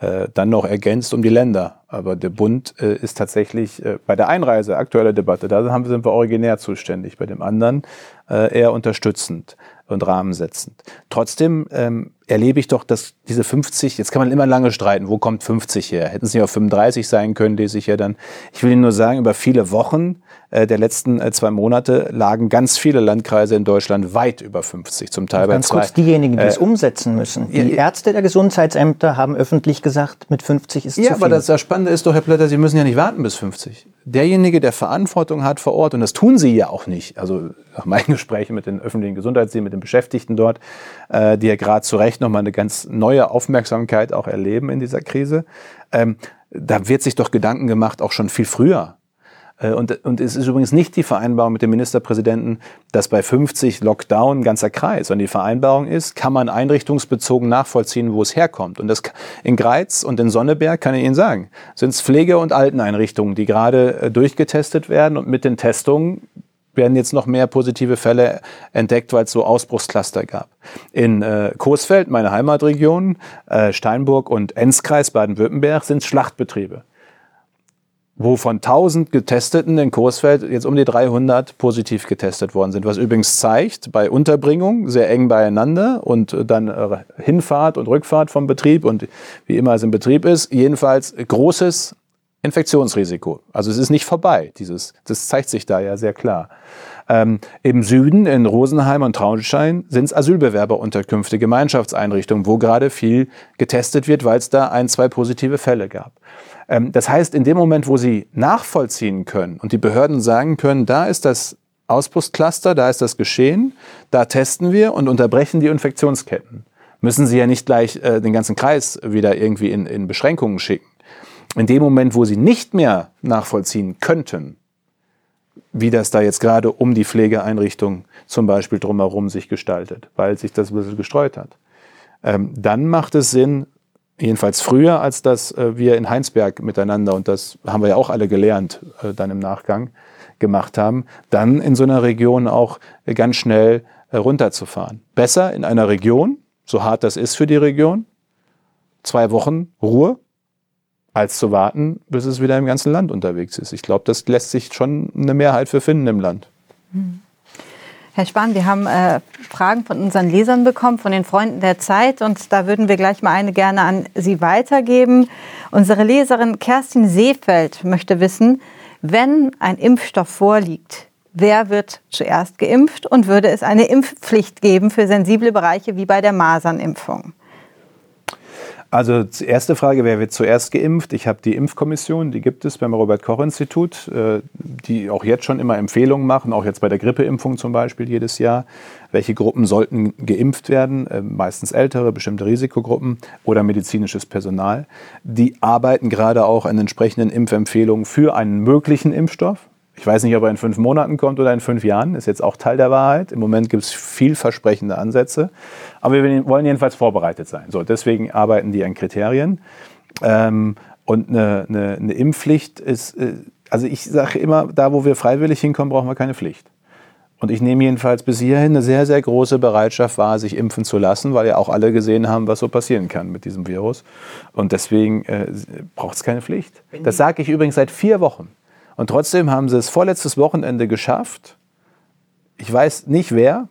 Äh, dann noch ergänzt um die Länder. Aber der Bund äh, ist tatsächlich äh, bei der Einreise, aktuelle Debatte, da haben, sind wir originär zuständig, bei dem anderen äh, eher unterstützend und rahmensetzend. Trotzdem ähm, erlebe ich doch, dass diese 50, jetzt kann man immer lange streiten, wo kommt 50 her? Hätten es nicht auf 35 sein können, lese ich ja dann. Ich will Ihnen nur sagen, über viele Wochen der letzten äh, zwei Monate lagen ganz viele Landkreise in Deutschland weit über 50, zum Teil Ganz bei zwei. kurz, diejenigen, die äh, es umsetzen müssen. Die ja, Ärzte der Gesundheitsämter haben öffentlich gesagt, mit 50 ist ja, zu viel. Ja, aber das, das Spannende ist doch, Herr Plötter, Sie müssen ja nicht warten bis 50. derjenige, der Verantwortung hat vor Ort, und das tun sie ja auch nicht, also nach meinen Gesprächen mit den öffentlichen Gesundheitsdiensten, mit den Beschäftigten dort, äh, die ja gerade zu Recht nochmal eine ganz neue Aufmerksamkeit auch erleben in dieser Krise, ähm, da wird sich doch Gedanken gemacht, auch schon viel früher. Äh, und, und es ist übrigens nicht die Vereinbarung mit dem Ministerpräsidenten, dass bei 50 Lockdown ganzer Kreis, sondern die Vereinbarung ist, kann man einrichtungsbezogen nachvollziehen, wo es herkommt. Und das in Greiz und in Sonneberg kann ich Ihnen sagen, sind es Pflege- und Alteneinrichtungen, die gerade äh, durchgetestet werden und mit den Testungen werden jetzt noch mehr positive Fälle entdeckt, weil es so Ausbruchscluster gab. In äh, Coesfeld, meine Heimatregion, äh, Steinburg und Enzkreis Baden-Württemberg sind Schlachtbetriebe wo von 1000 Getesteten in Coesfeld jetzt um die 300 positiv getestet worden sind. Was übrigens zeigt, bei Unterbringung sehr eng beieinander und dann äh, Hinfahrt und Rückfahrt vom Betrieb und wie immer es im Betrieb ist, jedenfalls großes Infektionsrisiko. Also es ist nicht vorbei, dieses, das zeigt sich da ja sehr klar. Ähm, Im Süden, in Rosenheim und Traunstein, sind es Asylbewerberunterkünfte, Gemeinschaftseinrichtungen, wo gerade viel getestet wird, weil es da ein, zwei positive Fälle gab. Ähm, das heißt, in dem Moment, wo Sie nachvollziehen können und die Behörden sagen können, da ist das Ausbruchscluster, da ist das Geschehen, da testen wir und unterbrechen die Infektionsketten. Müssen Sie ja nicht gleich äh, den ganzen Kreis wieder irgendwie in, in Beschränkungen schicken. In dem Moment, wo Sie nicht mehr nachvollziehen könnten, wie das da jetzt gerade um die Pflegeeinrichtung zum Beispiel drumherum sich gestaltet, weil sich das ein bisschen gestreut hat. Ähm, dann macht es Sinn, jedenfalls früher, als dass äh, wir in Heinsberg miteinander, und das haben wir ja auch alle gelernt, äh, dann im Nachgang gemacht haben, dann in so einer Region auch ganz schnell äh, runterzufahren. Besser in einer Region, so hart das ist für die Region, zwei Wochen Ruhe, als zu warten, bis es wieder im ganzen Land unterwegs ist. Ich glaube, das lässt sich schon eine Mehrheit für finden im Land. Mhm. Herr Spahn, wir haben äh, Fragen von unseren Lesern bekommen, von den Freunden der Zeit. Und da würden wir gleich mal eine gerne an Sie weitergeben. Unsere Leserin Kerstin Seefeld möchte wissen, wenn ein Impfstoff vorliegt, wer wird zuerst geimpft und würde es eine Impfpflicht geben für sensible Bereiche wie bei der Masernimpfung? Also die erste Frage, wer wird zuerst geimpft? Ich habe die Impfkommission, die gibt es beim Robert-Koch-Institut, äh, die auch jetzt schon immer Empfehlungen machen, auch jetzt bei der Grippeimpfung zum Beispiel jedes Jahr. Welche Gruppen sollten geimpft werden? Äh, meistens ältere, bestimmte Risikogruppen oder medizinisches Personal. Die arbeiten gerade auch an entsprechenden Impfempfehlungen für einen möglichen Impfstoff. Ich weiß nicht, ob er in fünf Monaten kommt oder in fünf Jahren. Ist jetzt auch Teil der Wahrheit. Im Moment gibt es vielversprechende Ansätze. Aber wir wollen jedenfalls vorbereitet sein. So, deswegen arbeiten die an Kriterien. Ähm, und eine, eine, eine, Impfpflicht ist, äh, also ich sage immer, da wo wir freiwillig hinkommen, brauchen wir keine Pflicht. Und ich nehme jedenfalls bis hierhin eine sehr, sehr große Bereitschaft wahr, sich impfen zu lassen, weil ja auch alle gesehen haben, was so passieren kann mit diesem Virus. Und deswegen äh, braucht es keine Pflicht. Das sage ich übrigens seit vier Wochen. Und trotzdem haben sie es vorletztes Wochenende geschafft. Ich weiß nicht wer,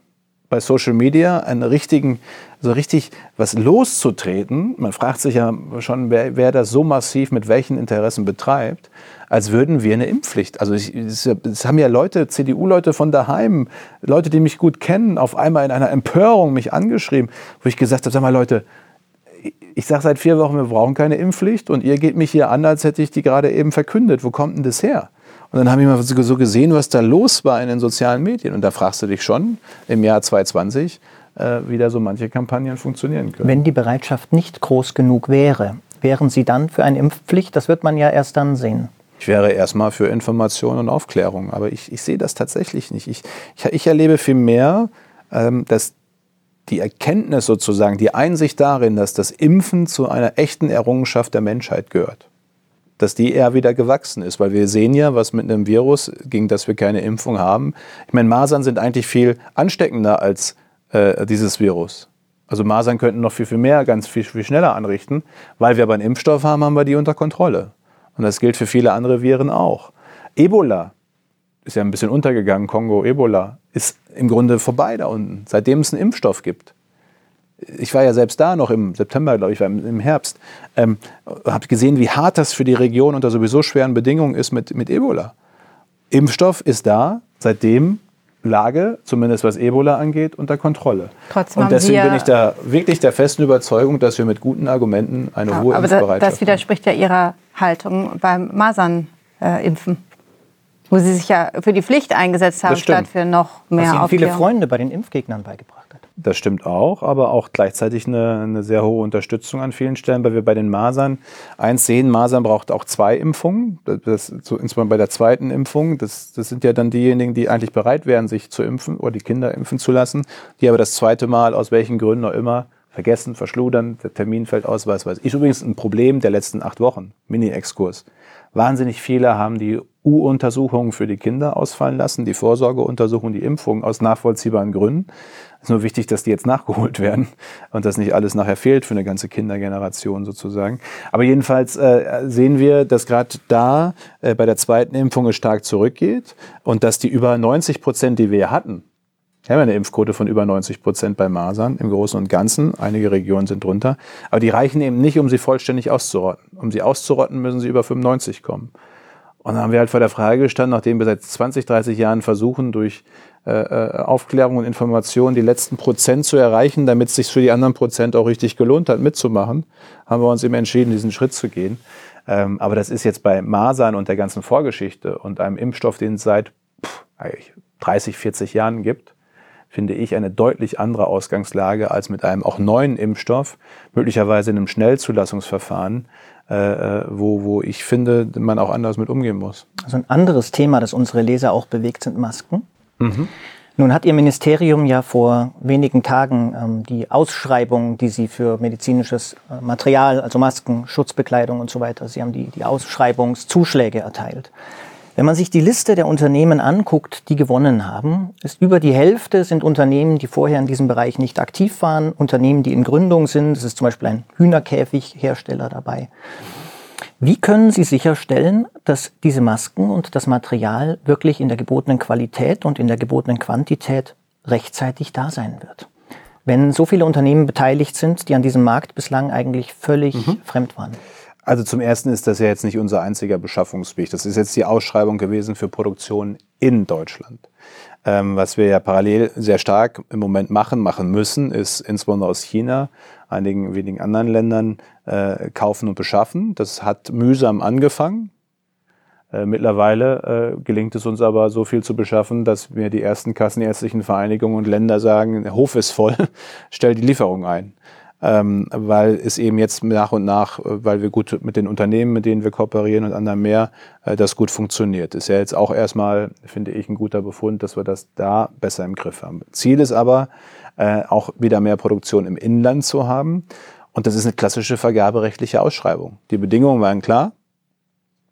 bei Social Media einen richtigen, so richtig was loszutreten. Man fragt sich ja schon, wer, wer das so massiv mit welchen Interessen betreibt, als würden wir eine Impfpflicht. Also es haben ja Leute, CDU-Leute von daheim, Leute, die mich gut kennen, auf einmal in einer Empörung mich angeschrieben, wo ich gesagt habe, sag mal Leute, ich sage seit vier Wochen, wir brauchen keine Impfpflicht und ihr geht mich hier an, als hätte ich die gerade eben verkündet. Wo kommt denn das her? Und dann habe ich mal so gesehen, was da los war in den sozialen Medien. Und da fragst du dich schon im Jahr 2020, äh, wie da so manche Kampagnen funktionieren können. Wenn die Bereitschaft nicht groß genug wäre, wären Sie dann für eine Impfpflicht? Das wird man ja erst dann sehen. Ich wäre erstmal für Information und Aufklärung, aber ich, ich sehe das tatsächlich nicht. Ich, ich, ich erlebe vielmehr, ähm, dass die Erkenntnis sozusagen, die Einsicht darin, dass das Impfen zu einer echten Errungenschaft der Menschheit gehört dass die eher wieder gewachsen ist. Weil wir sehen ja, was mit einem Virus, gegen das wir keine Impfung haben. Ich meine, Masern sind eigentlich viel ansteckender als äh, dieses Virus. Also Masern könnten noch viel, viel mehr, ganz viel, viel schneller anrichten. Weil wir aber einen Impfstoff haben, haben wir die unter Kontrolle. Und das gilt für viele andere Viren auch. Ebola ist ja ein bisschen untergegangen, Kongo, Ebola, ist im Grunde vorbei da unten, seitdem es einen Impfstoff gibt ich war ja selbst da noch im September, glaube ich, war im, Herbst, ähm, habe gesehen, wie hart das für die Region unter sowieso schweren Bedingungen ist mit, mit Ebola. Impfstoff ist da, seitdem Lage, zumindest was Ebola angeht, unter Kontrolle. Trotzdem und deswegen bin ich da wirklich der festen Überzeugung, dass wir mit guten Argumenten eine ja, hohe aber Impfbereitschaft haben. Das widerspricht ja Ihrer Haltung beim Masernimpfen. Äh, Wo Sie sich ja für die Pflicht eingesetzt haben, statt für noch mehr Was Ihnen viele Freunde bei den Impfgegnern beigebracht hat. Das stimmt auch, aber auch gleichzeitig eine, eine, sehr hohe Unterstützung an vielen Stellen, weil wir bei den Masern eins sehen, Masern braucht auch zwei Impfungen, das, so, insbesondere bei der zweiten Impfung. Das, das sind ja dann diejenigen, die eigentlich bereit wären, sich zu impfen oder die Kinder impfen zu lassen, die aber das zweite Mal aus welchen Gründen auch immer vergessen, verschludern, der Termin fällt aus, was weiß ich. Ist übrigens ein Problem der letzten acht Wochen, Mini-Exkurs. Wahnsinnig viele haben die U-Untersuchungen für die Kinder ausfallen lassen, die Vorsorgeuntersuchungen, die Impfungen aus nachvollziehbaren Gründen. Ist nur wichtig, dass die jetzt nachgeholt werden und dass nicht alles nachher fehlt für eine ganze Kindergeneration sozusagen. Aber jedenfalls äh, sehen wir, dass gerade da äh, bei der zweiten Impfung es stark zurückgeht und dass die über 90 Prozent, die wir hatten, wir haben eine Impfquote von über 90 Prozent bei Masern im Großen und Ganzen. Einige Regionen sind drunter. Aber die reichen eben nicht, um sie vollständig auszurotten. Um sie auszurotten, müssen sie über 95 kommen. Und dann haben wir halt vor der Frage gestanden, nachdem wir seit 20, 30 Jahren versuchen, durch äh, äh, Aufklärung und Information die letzten Prozent zu erreichen, damit es sich für die anderen Prozent auch richtig gelohnt hat, mitzumachen, haben wir uns eben entschieden, diesen Schritt zu gehen. Ähm, aber das ist jetzt bei Masern und der ganzen Vorgeschichte und einem Impfstoff, den es seit pff, 30, 40 Jahren gibt, finde ich, eine deutlich andere Ausgangslage als mit einem auch neuen Impfstoff, möglicherweise in einem Schnellzulassungsverfahren, äh, äh, wo, wo ich finde, man auch anders mit umgehen muss. Also ein anderes Thema, das unsere Leser auch bewegt, sind Masken. Mhm. Nun hat Ihr Ministerium ja vor wenigen Tagen ähm, die Ausschreibung, die Sie für medizinisches äh, Material, also Masken, Schutzbekleidung und so weiter, Sie haben die, die Ausschreibungszuschläge erteilt. Wenn man sich die Liste der Unternehmen anguckt, die gewonnen haben, ist über die Hälfte sind Unternehmen, die vorher in diesem Bereich nicht aktiv waren, Unternehmen, die in Gründung sind. Es ist zum Beispiel ein Hühnerkäfighersteller dabei. Wie können Sie sicherstellen, dass diese Masken und das Material wirklich in der gebotenen Qualität und in der gebotenen Quantität rechtzeitig da sein wird? Wenn so viele Unternehmen beteiligt sind, die an diesem Markt bislang eigentlich völlig mhm. fremd waren. Also zum Ersten ist das ja jetzt nicht unser einziger Beschaffungsweg. Das ist jetzt die Ausschreibung gewesen für Produktion in Deutschland. Ähm, was wir ja parallel sehr stark im Moment machen, machen müssen, ist insbesondere aus China, einigen wenigen anderen Ländern äh, kaufen und beschaffen. Das hat mühsam angefangen. Äh, mittlerweile äh, gelingt es uns aber so viel zu beschaffen, dass mir die ersten kassenärztlichen Vereinigungen und Länder sagen, der Hof ist voll, stell die Lieferung ein ähm, weil es eben jetzt nach und nach, äh, weil wir gut mit den Unternehmen, mit denen wir kooperieren und anderen mehr, äh, das gut funktioniert. Ist ja jetzt auch erstmal, finde ich, ein guter Befund, dass wir das da besser im Griff haben. Ziel ist aber, äh, auch wieder mehr Produktion im Inland zu haben. Und das ist eine klassische vergaberechtliche Ausschreibung. Die Bedingungen waren klar.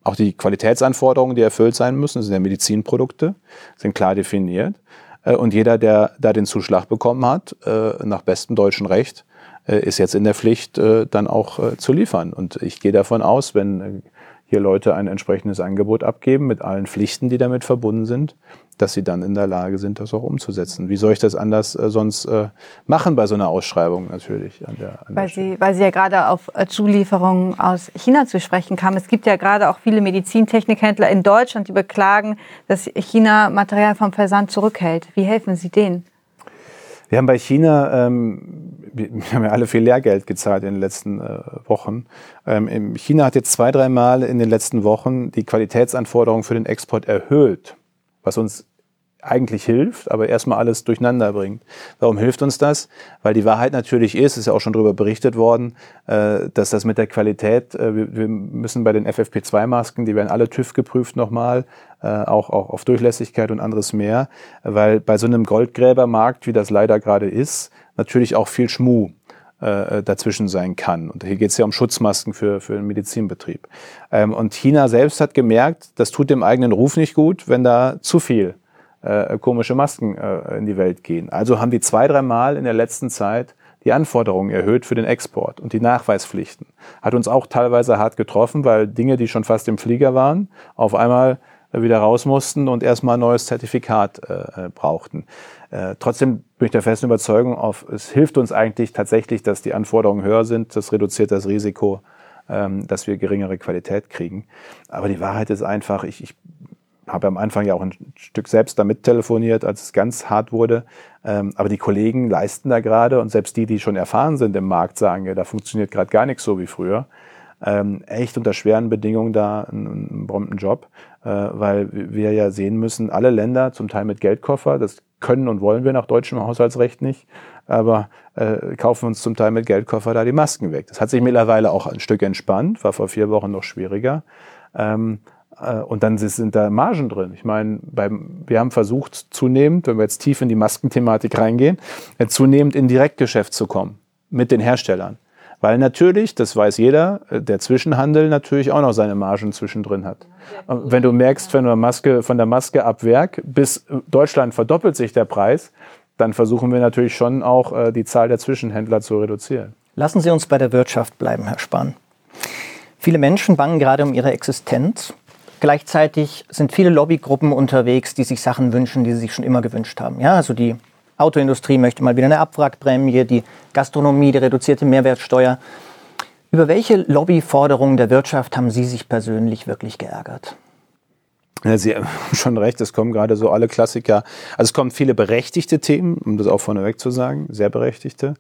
Auch die Qualitätsanforderungen, die erfüllt sein müssen, sind ja Medizinprodukte, sind klar definiert. Äh, und jeder, der da den Zuschlag bekommen hat, äh, nach bestem deutschen Recht, ist jetzt in der Pflicht, äh, dann auch äh, zu liefern. Und ich gehe davon aus, wenn hier Leute ein entsprechendes Angebot abgeben mit allen Pflichten, die damit verbunden sind, dass sie dann in der Lage sind, das auch umzusetzen. Wie soll ich das anders äh, sonst äh, machen bei so einer Ausschreibung natürlich? An der, an weil, Sie, weil Sie ja gerade auf Zulieferungen aus China zu sprechen kamen. Es gibt ja gerade auch viele Medizintechnikhändler in Deutschland, die beklagen, dass China Material vom Versand zurückhält. Wie helfen Sie denen? Wir haben bei China, ähm, wir haben ja alle viel Lehrgeld gezahlt in den letzten äh, Wochen. Ähm, China hat jetzt zwei, dreimal in den letzten Wochen die Qualitätsanforderungen für den Export erhöht, was uns eigentlich hilft, aber erstmal alles durcheinander bringt. Warum hilft uns das? Weil die Wahrheit natürlich ist, ist ja auch schon darüber berichtet worden, äh, dass das mit der Qualität, äh, wir müssen bei den FFP2-Masken, die werden alle TÜV geprüft nochmal, äh, auch, auch auf Durchlässigkeit und anderes mehr, weil bei so einem Goldgräbermarkt, wie das leider gerade ist, natürlich auch viel Schmuh dazwischen sein kann. Und hier geht es ja um Schutzmasken für, für den Medizinbetrieb. Ähm, und China selbst hat gemerkt, das tut dem eigenen Ruf nicht gut, wenn da zu viel äh, komische Masken äh, in die Welt gehen. Also haben die zwei, dreimal in der letzten Zeit die Anforderungen erhöht für den Export und die Nachweispflichten. Hat uns auch teilweise hart getroffen, weil Dinge, die schon fast im Flieger waren, auf einmal wieder raus mussten und erstmal ein neues Zertifikat äh, brauchten. Äh, trotzdem bin ich der festen Überzeugung, auf, es hilft uns eigentlich tatsächlich, dass die Anforderungen höher sind. Das reduziert das Risiko, ähm, dass wir geringere Qualität kriegen. Aber die Wahrheit ist einfach, ich, ich habe am Anfang ja auch ein Stück selbst damit telefoniert, als es ganz hart wurde. Ähm, aber die Kollegen leisten da gerade und selbst die, die schon erfahren sind im Markt, sagen ja, da funktioniert gerade gar nichts so wie früher. ähm, echt unter schweren Bedingungen da einen, einen äh, weil wir ja sehen müssen, alle Länder, zum Teil mit Geldkoffer, das können und wollen wir nach deutschem Haushaltsrecht nicht, aber äh, kaufen uns zum Teil mit Geldkoffer da die Masken weg. Das hat sich mittlerweile auch ein Stück entspannt, war vor vier Wochen noch schwieriger. Ähm, äh, und dann sind da Margen drin. Ich meine, beim, wir haben versucht, zunehmend, wenn wir jetzt tief in die Maskenthematik reingehen, äh, zunehmend in Direktgeschäft zu kommen mit den Herstellern. Weil natürlich, das weiß jeder, äh, der Zwischenhandel natürlich auch noch seine Margen zwischendrin hat. Wenn du merkst, wenn du Maske, von der Maske ab Werk bis Deutschland verdoppelt sich der Preis, dann versuchen wir natürlich schon auch die Zahl der Zwischenhändler zu reduzieren. Lassen Sie uns bei der Wirtschaft bleiben, Herr Spahn. Viele Menschen bangen gerade um ihre Existenz. Gleichzeitig sind viele Lobbygruppen unterwegs, die sich Sachen wünschen, die sie sich schon immer gewünscht haben. Ja, also die Autoindustrie möchte mal wieder eine Abwrackprämie, die Gastronomie, die reduzierte Mehrwertsteuer. Über welche Lobbyforderungen der Wirtschaft haben Sie sich persönlich wirklich geärgert? Sie haben schon recht, es kommen gerade so alle Klassiker. Also es kommen viele berechtigte Themen, um das auch vorneweg zu sagen, sehr berechtigte.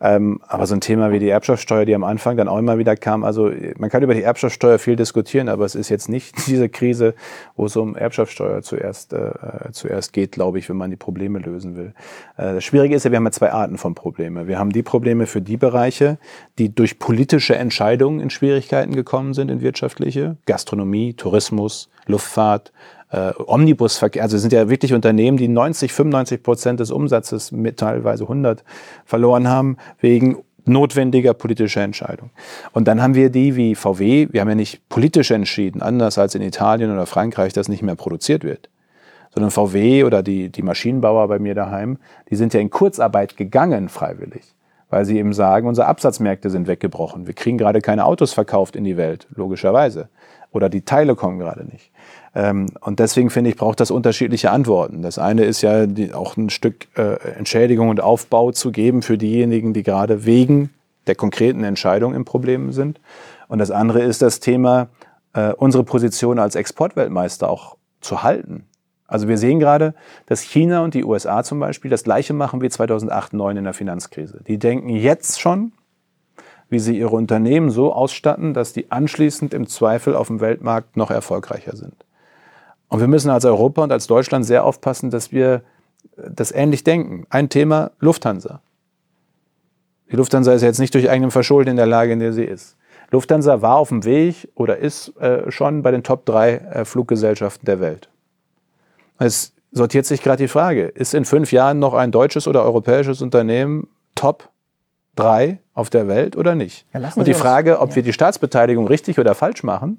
Ähm, aber so ein Thema wie die Erbschaftssteuer, die am Anfang dann auch immer wieder kam, also man kann über die Erbschaftssteuer viel diskutieren, aber es ist jetzt nicht diese Krise, wo es um Erbschaftssteuer zuerst, äh, zuerst geht, glaube ich, wenn man die Probleme lösen will. Äh, das Schwierige ist ja, wir haben ja zwei Arten von Probleme. Wir haben die Probleme für die Bereiche, die durch politische Entscheidungen in Schwierigkeiten gekommen sind, in wirtschaftliche, Gastronomie, Tourismus, Luftfahrt, äh, Omnibusverkehr. Also sind ja wirklich Unternehmen, die 90, 95 Prozent des Umsatzes mit teilweise 100 verloren haben wegen notwendiger politischer Entscheidung. Und dann haben wir die wie VW, wir haben ja nicht politisch entschieden, anders als in Italien oder Frankreich, dass nicht mehr produziert wird. Sondern VW oder die, die Maschinenbauer bei mir daheim, die sind ja in Kurzarbeit gegangen freiwillig weil sie eben sagen, unsere Absatzmärkte sind weggebrochen. Wir kriegen gerade keine Autos verkauft in die Welt, logischerweise. Oder die Teile kommen gerade nicht. Ähm, und deswegen finde ich, braucht das unterschiedliche Antworten. Das eine ist ja die, auch ein Stück äh, Entschädigung und Aufbau zu geben für diejenigen, die gerade wegen der konkreten Entscheidung im Problem sind. Und das andere ist das Thema, äh, unsere Position als Exportweltmeister auch zu halten. Also wir sehen gerade, dass China und die USA zum Beispiel das gleiche machen wie 2008, 2009 in der Finanzkrise. Die denken jetzt schon, wie sie ihre Unternehmen so ausstatten, dass die anschließend im Zweifel auf dem Weltmarkt noch erfolgreicher sind. Und wir müssen als Europa und als Deutschland sehr aufpassen, dass wir das ähnlich denken. Ein Thema Lufthansa. Die Lufthansa ist jetzt nicht durch eigenem Verschulden in der Lage, in der sie ist. Lufthansa war auf dem Weg oder ist äh, schon bei den Top 3 äh, Fluggesellschaften der Welt. Es sortiert sich gerade die Frage, ist in fünf Jahren noch ein deutsches oder europäisches Unternehmen Top 3 auf der Welt oder nicht? Ja, und die Frage, ob ja. wir die Staatsbeteiligung richtig oder falsch machen,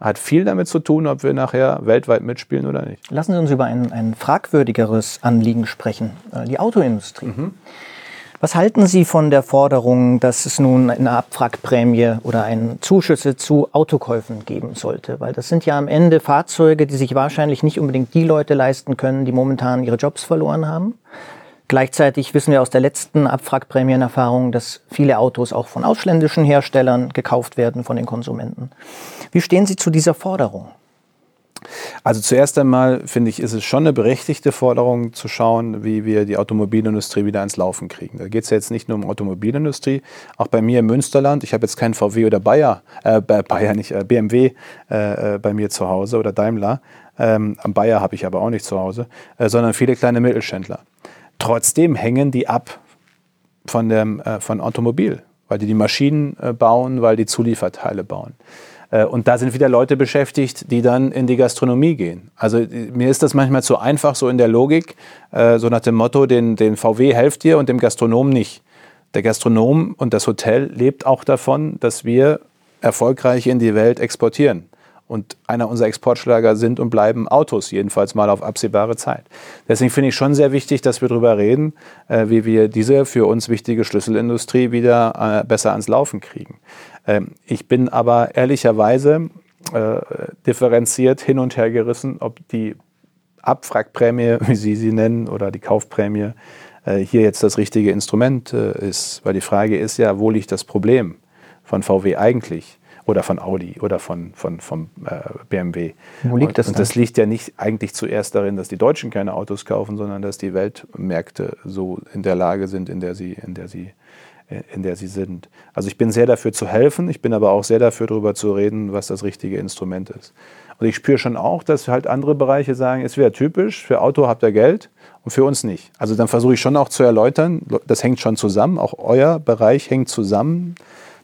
hat viel damit zu tun, ob wir nachher weltweit mitspielen oder nicht. Lassen Sie uns über ein, ein fragwürdigeres Anliegen sprechen, äh, die Autoindustrie. Mhm. Was halten Sie von der Forderung, dass es nun eine Abwrackprämie oder einen Zuschüsse zu Autokäufen geben sollte? Weil das sind ja am Ende Fahrzeuge, die sich wahrscheinlich nicht unbedingt die Leute leisten können, die momentan ihre Jobs verloren haben. Gleichzeitig wissen wir aus der letzten Abwrackprämienerfahrung, dass viele Autos auch von ausländischen Herstellern gekauft werden von den Konsumenten. Wie stehen Sie zu dieser Forderung? Also zuerst einmal finde ich, ist es schon eine berechtigte Forderung zu schauen, wie wir die Automobilindustrie wieder ans Laufen kriegen. Da geht es ja jetzt nicht nur um Automobilindustrie, auch bei mir im Münsterland. Ich habe jetzt keinen VW oder Bayer, äh, Bayer nicht, äh, BMW äh, äh, bei mir zu Hause oder Daimler. Ähm, am Bayer habe ich aber auch nicht zu Hause, äh, sondern viele kleine Mittelständler. Trotzdem hängen die ab von dem äh, von Automobil, weil die die Maschinen bauen, weil die Zulieferteile bauen. Äh, und da sind wieder Leute beschäftigt, die dann in die Gastronomie gehen. Also mir ist das manchmal zu einfach, so in der Logik, äh, so nach dem Motto, den, den VW helft dir und dem Gastronom nicht. Der Gastronom und das Hotel lebt auch davon, dass wir erfolgreich in die Welt exportieren. Und einer unserer Exportschlager sind und bleiben Autos, jedenfalls mal auf absehbare Zeit. Deswegen finde ich schon sehr wichtig, dass wir darüber reden, äh, wie wir diese für uns wichtige Schlüsselindustrie wieder besser ans Laufen kriegen. Ähm, ich bin aber ehrlicherweise äh, differenziert hin und her gerissen, ob die Abwrackprämie, wie Sie sie nennen, oder die Kaufprämie äh, hier jetzt das richtige Instrument äh, ist. Weil die Frage ist ja, wo liegt das Problem von VW eigentlich? Oder von Audi oder von, von, vom äh, BMW. Wo liegt das? Und, und das liegt ja nicht eigentlich zuerst darin, dass die Deutschen keine Autos kaufen, sondern dass die Weltmärkte so in der Lage sind, in der sie, in der sie in der sie sind. Also ich bin sehr dafür zu helfen, ich bin aber auch sehr dafür, darüber zu reden, was das richtige Instrument ist. Und ich spüre schon auch, dass halt andere Bereiche sagen, es wäre typisch, für Auto habt ihr Geld und für uns nicht. Also dann versuche ich schon auch zu erläutern, das hängt schon zusammen, auch euer Bereich hängt zusammen,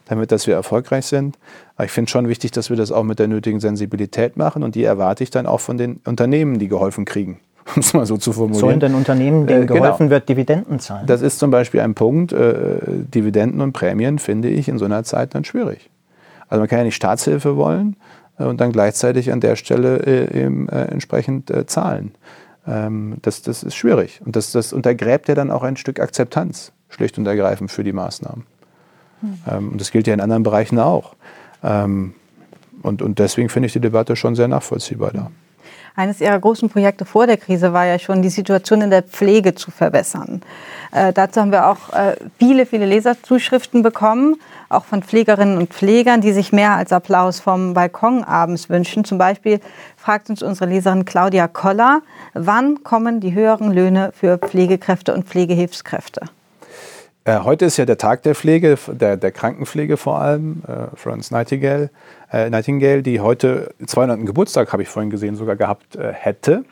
damit dass wir erfolgreich sind. Aber ich finde schon wichtig, dass wir das auch mit der nötigen Sensibilität machen und die erwarte ich dann auch von den Unternehmen, die geholfen kriegen. Um es mal so zu formulieren. Sollen denn Unternehmen, denen äh, genau. geholfen wird, Dividenden zahlen? Das ist zum Beispiel ein Punkt. Äh, Dividenden und Prämien finde ich in so einer Zeit dann schwierig. Also man kann ja nicht Staatshilfe wollen äh, und dann gleichzeitig an der Stelle äh, eben, äh, entsprechend äh, zahlen. Ähm, das, das ist schwierig. Und das, das untergräbt ja dann auch ein Stück Akzeptanz, schlicht und ergreifend für die Maßnahmen. Mhm. Und das gilt ja in anderen Bereichen auch. Ähm, und, und deswegen finde ich die Debatte schon sehr nachvollziehbar da. Eines Ihrer großen Projekte vor der Krise war ja schon, die Situation in der Pflege zu verbessern. Äh, dazu haben wir auch äh, viele, viele Leserzuschriften bekommen, auch von Pflegerinnen und Pflegern, die sich mehr als Applaus vom Balkon abends wünschen. Zum Beispiel fragt uns unsere Leserin Claudia Koller, wann kommen die höheren Löhne für Pflegekräfte und Pflegehilfskräfte? Äh, heute ist ja der Tag der Pflege, der, der Krankenpflege vor allem, äh, Florence Nightingale, äh, Nightingale, die heute 200. Geburtstag, habe ich vorhin gesehen, sogar gehabt äh, hätte,